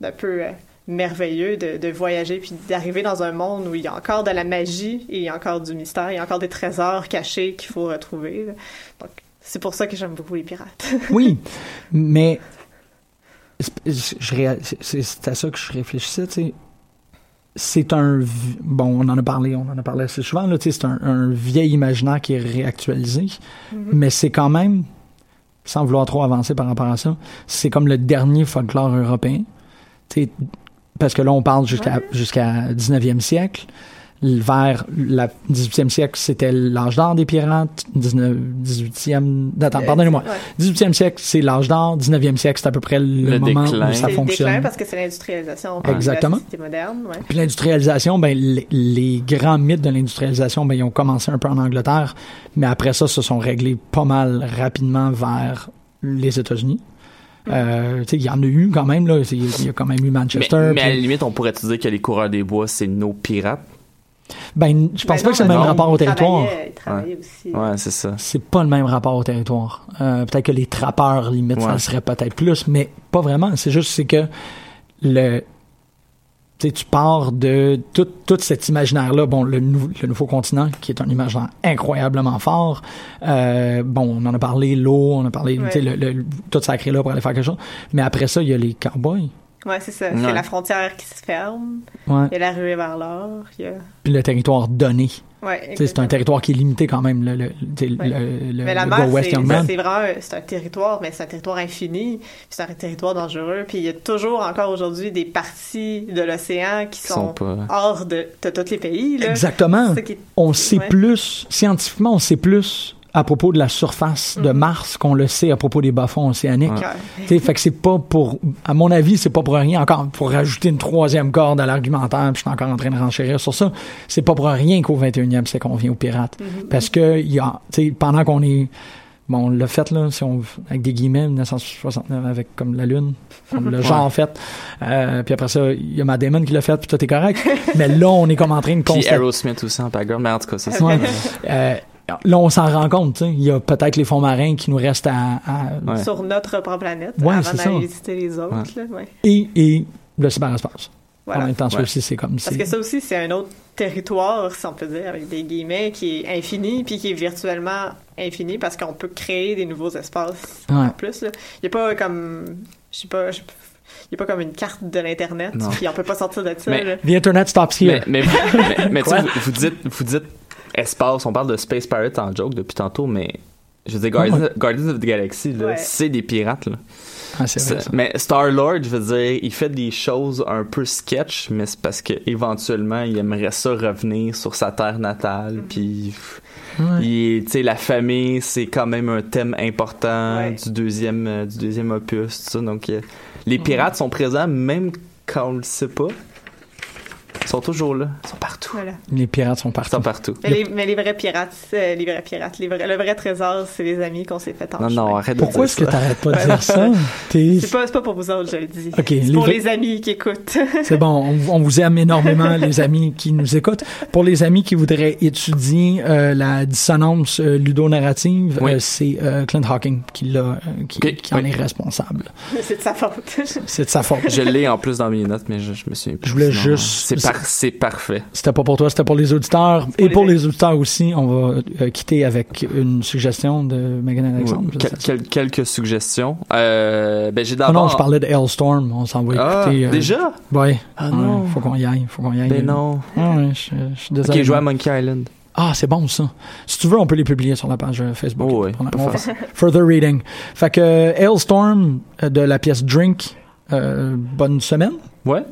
d'un peu euh, merveilleux de, de voyager puis d'arriver dans un monde où il y a encore de la magie et il y a encore du mystère, il y a encore des trésors cachés qu'il faut retrouver. là. Donc c'est pour ça que j'aime beaucoup les pirates. oui, mais c'est- à ça que je réfléchissais, tu sais. C'est un bon, on en a parlé, on en a parlé assez souvent là, tu sais, c'est un, un vieil imaginaire qui est réactualisé, mais c'est quand même, sans vouloir trop avancer par rapport à ça, c'est comme le dernier folklore européen, tu sais, parce que là on parle jusqu'à jusqu'à 19e siècle. Vers la 18e siècle, c'était l'âge d'or des pirates. 19, 18e. Attends, pardonnez-moi. Ouais. 18e siècle, c'est l'âge d'or. 19e siècle, c'est à peu près le, Le moment déclin. où ça C'est le déclin fonctionne. parce que c'est l'industrialisation. Ouais. Exactement. La moderne, ouais. Puis l'industrialisation, ben, les, les grands mythes de l'industrialisation, ben, ils ont commencé un peu en Angleterre, mais après ça, se sont réglés pas mal rapidement vers les États-Unis. Euh, il y en a eu quand même, là. Il y a- quand même eu Manchester. mais à la limite, on pourrait te dire que les coureurs des bois, c'est nos pirates? ben, je pense Ben pas non, que c'est le même non, rapport au territoire. aussi. Ouais, c'est ça. c'est pas le même rapport au territoire. Euh, peut-être que les trappeurs, limite, ça Ouais. le serait peut-être plus, mais pas vraiment. C'est juste c'est que le tu pars de tout, tout cet imaginaire-là, bon, le, nou- le nouveau continent, qui est un imaginaire incroyablement fort. Euh, bon, on en a parlé, l'eau, on a parlé, Ouais. le, le- tout sacré là pour aller faire quelque chose. Mais après ça, il y a les cowboys. Ouais, c'est ça. Ouais. C'est la frontière qui se ferme. Ouais. Il y a la ruée vers l'or. A... Puis le territoire donné. Ouais, C'est un territoire qui est limité quand même, le, le, le, le, Mais la le mer, c'est Man. c'est vraiment un- c'est un territoire, mais c'est un territoire infini, puis c'est un territoire dangereux, puis il y a toujours encore aujourd'hui des parties de l'océan qui Qui sont, sont pas- hors de, de tous les pays. Là. Exactement. Qui on sait Ouais. plus, scientifiquement, on sait plus à propos de la surface de Mhm. Mars qu'on le sait à propos des bas-fonds océaniques. Ouais. Tu sais, Fait que c'est pas pour, à mon avis, c'est pas pour rien encore, pour rajouter une troisième corde à l'argumentaire, puis je suis encore en train de renchérir sur ça. C'est pas pour rien qu'au 21e siècle, on vient aux pirates. Mhm. Parce que, il y a, tu sais, pendant qu'on est, bon, on l'a fait, là, si on, avec des guillemets, 1969, avec comme la Lune, comme le genre fait. Euh, puis après ça, il y a Matt Damon qui l'a fait, puis tout est correct. Mais là, on est comme en train de Puis constater. Aerosmith aussi en background, mais en tout cas, c'est ça. Ouais. Euh, là, on s'en rend compte. tu sais. Il y a peut-être les fonds marins qui nous restent à. à- Ouais. Sur notre propre planète, Ouais, avant d'aller ça. visiter les autres. Là, ouais. et, et le cyberespace. Voilà. En même temps, ça Ouais. aussi, c'est comme Parce si. que ça aussi, c'est un autre territoire, si on peut dire, avec des guillemets, qui est infini, puis qui est virtuellement infini parce qu'on peut créer des nouveaux espaces Ouais. en plus. là. Il n'y a pas comme. Je sais pas. il y a pas comme une carte de l'internet, puis on peut pas sortir de ça. Mais- là. The Internet stops here. Mais, mais, mais, mais tu sais, Quoi? vous, vous dites, vous dites espace, on parle de Space Pirate en joke depuis tantôt, mais je veux dire, Guardians, Ouais. Guardians of the Galaxy, Ouais. c'est des pirates. Là. Ah, c'est vrai, C'est- ça. mais Star-Lord, je veux dire, il fait des choses un peu sketch, mais c'est parce que éventuellement il aimerait ça revenir sur sa terre natale, puis Ouais. il- tu sais, la famille, c'est quand même un thème important Ouais. du deuxième euh, du deuxième opus, tout ça. Donc euh, les pirates sont présents même quand on le sait pas. Ils sont toujours là, ils sont partout. Voilà. Les pirates sont Ils partout. sont partout. Mais, les, mais les vrais pirates, euh, les vrais pirates, les vrais- le vrai trésor, c'est les amis qu'on s'est fait en Non, non, chemin. arrête Pourquoi est-ce que t'arrêtes pas de dire ça? C'est pas, c'est pas pour vous autres, je le dis. C'est pour les amis qui écoutent. C'est bon, on, on vous aime énormément, les amis qui nous écoutent. Pour les amis qui voudraient étudier euh, la dissonance euh, ludonarrative, Oui. euh, c'est euh, Clint Hawking qui, l'a, euh, qui, en oui. est responsable. c'est de sa faute. C'est de sa faute. Je l'ai en plus dans mes notes, mais je, je me plus. Je voulais Sinon, juste- C'est par- c'est parfait. C'était pas pour toi, c'était pour les auditeurs. Et les pour les auditeurs aussi, on va euh, quitter avec une suggestion de Megan Alexandre. Ouais. Quel- quel- quelques suggestions. Euh, ben, j'ai Ah d'abord. non, je parlais de Hellstorm. On s'en va Ah, écouter. euh, déjà? Ouais. Ah Ouais, non. Faut qu'on y aille. Faut qu'on y aille. Ben non. Ah ouais, je, je suis désolé. Ok, jouer à Monkey Island. Ah, c'est bon ça. Si tu veux, on peut les publier sur la page euh, Facebook. Oh, va- Further reading. Fait que euh, Hailstorm de la pièce Drink. euh, bonne semaine. Ouais.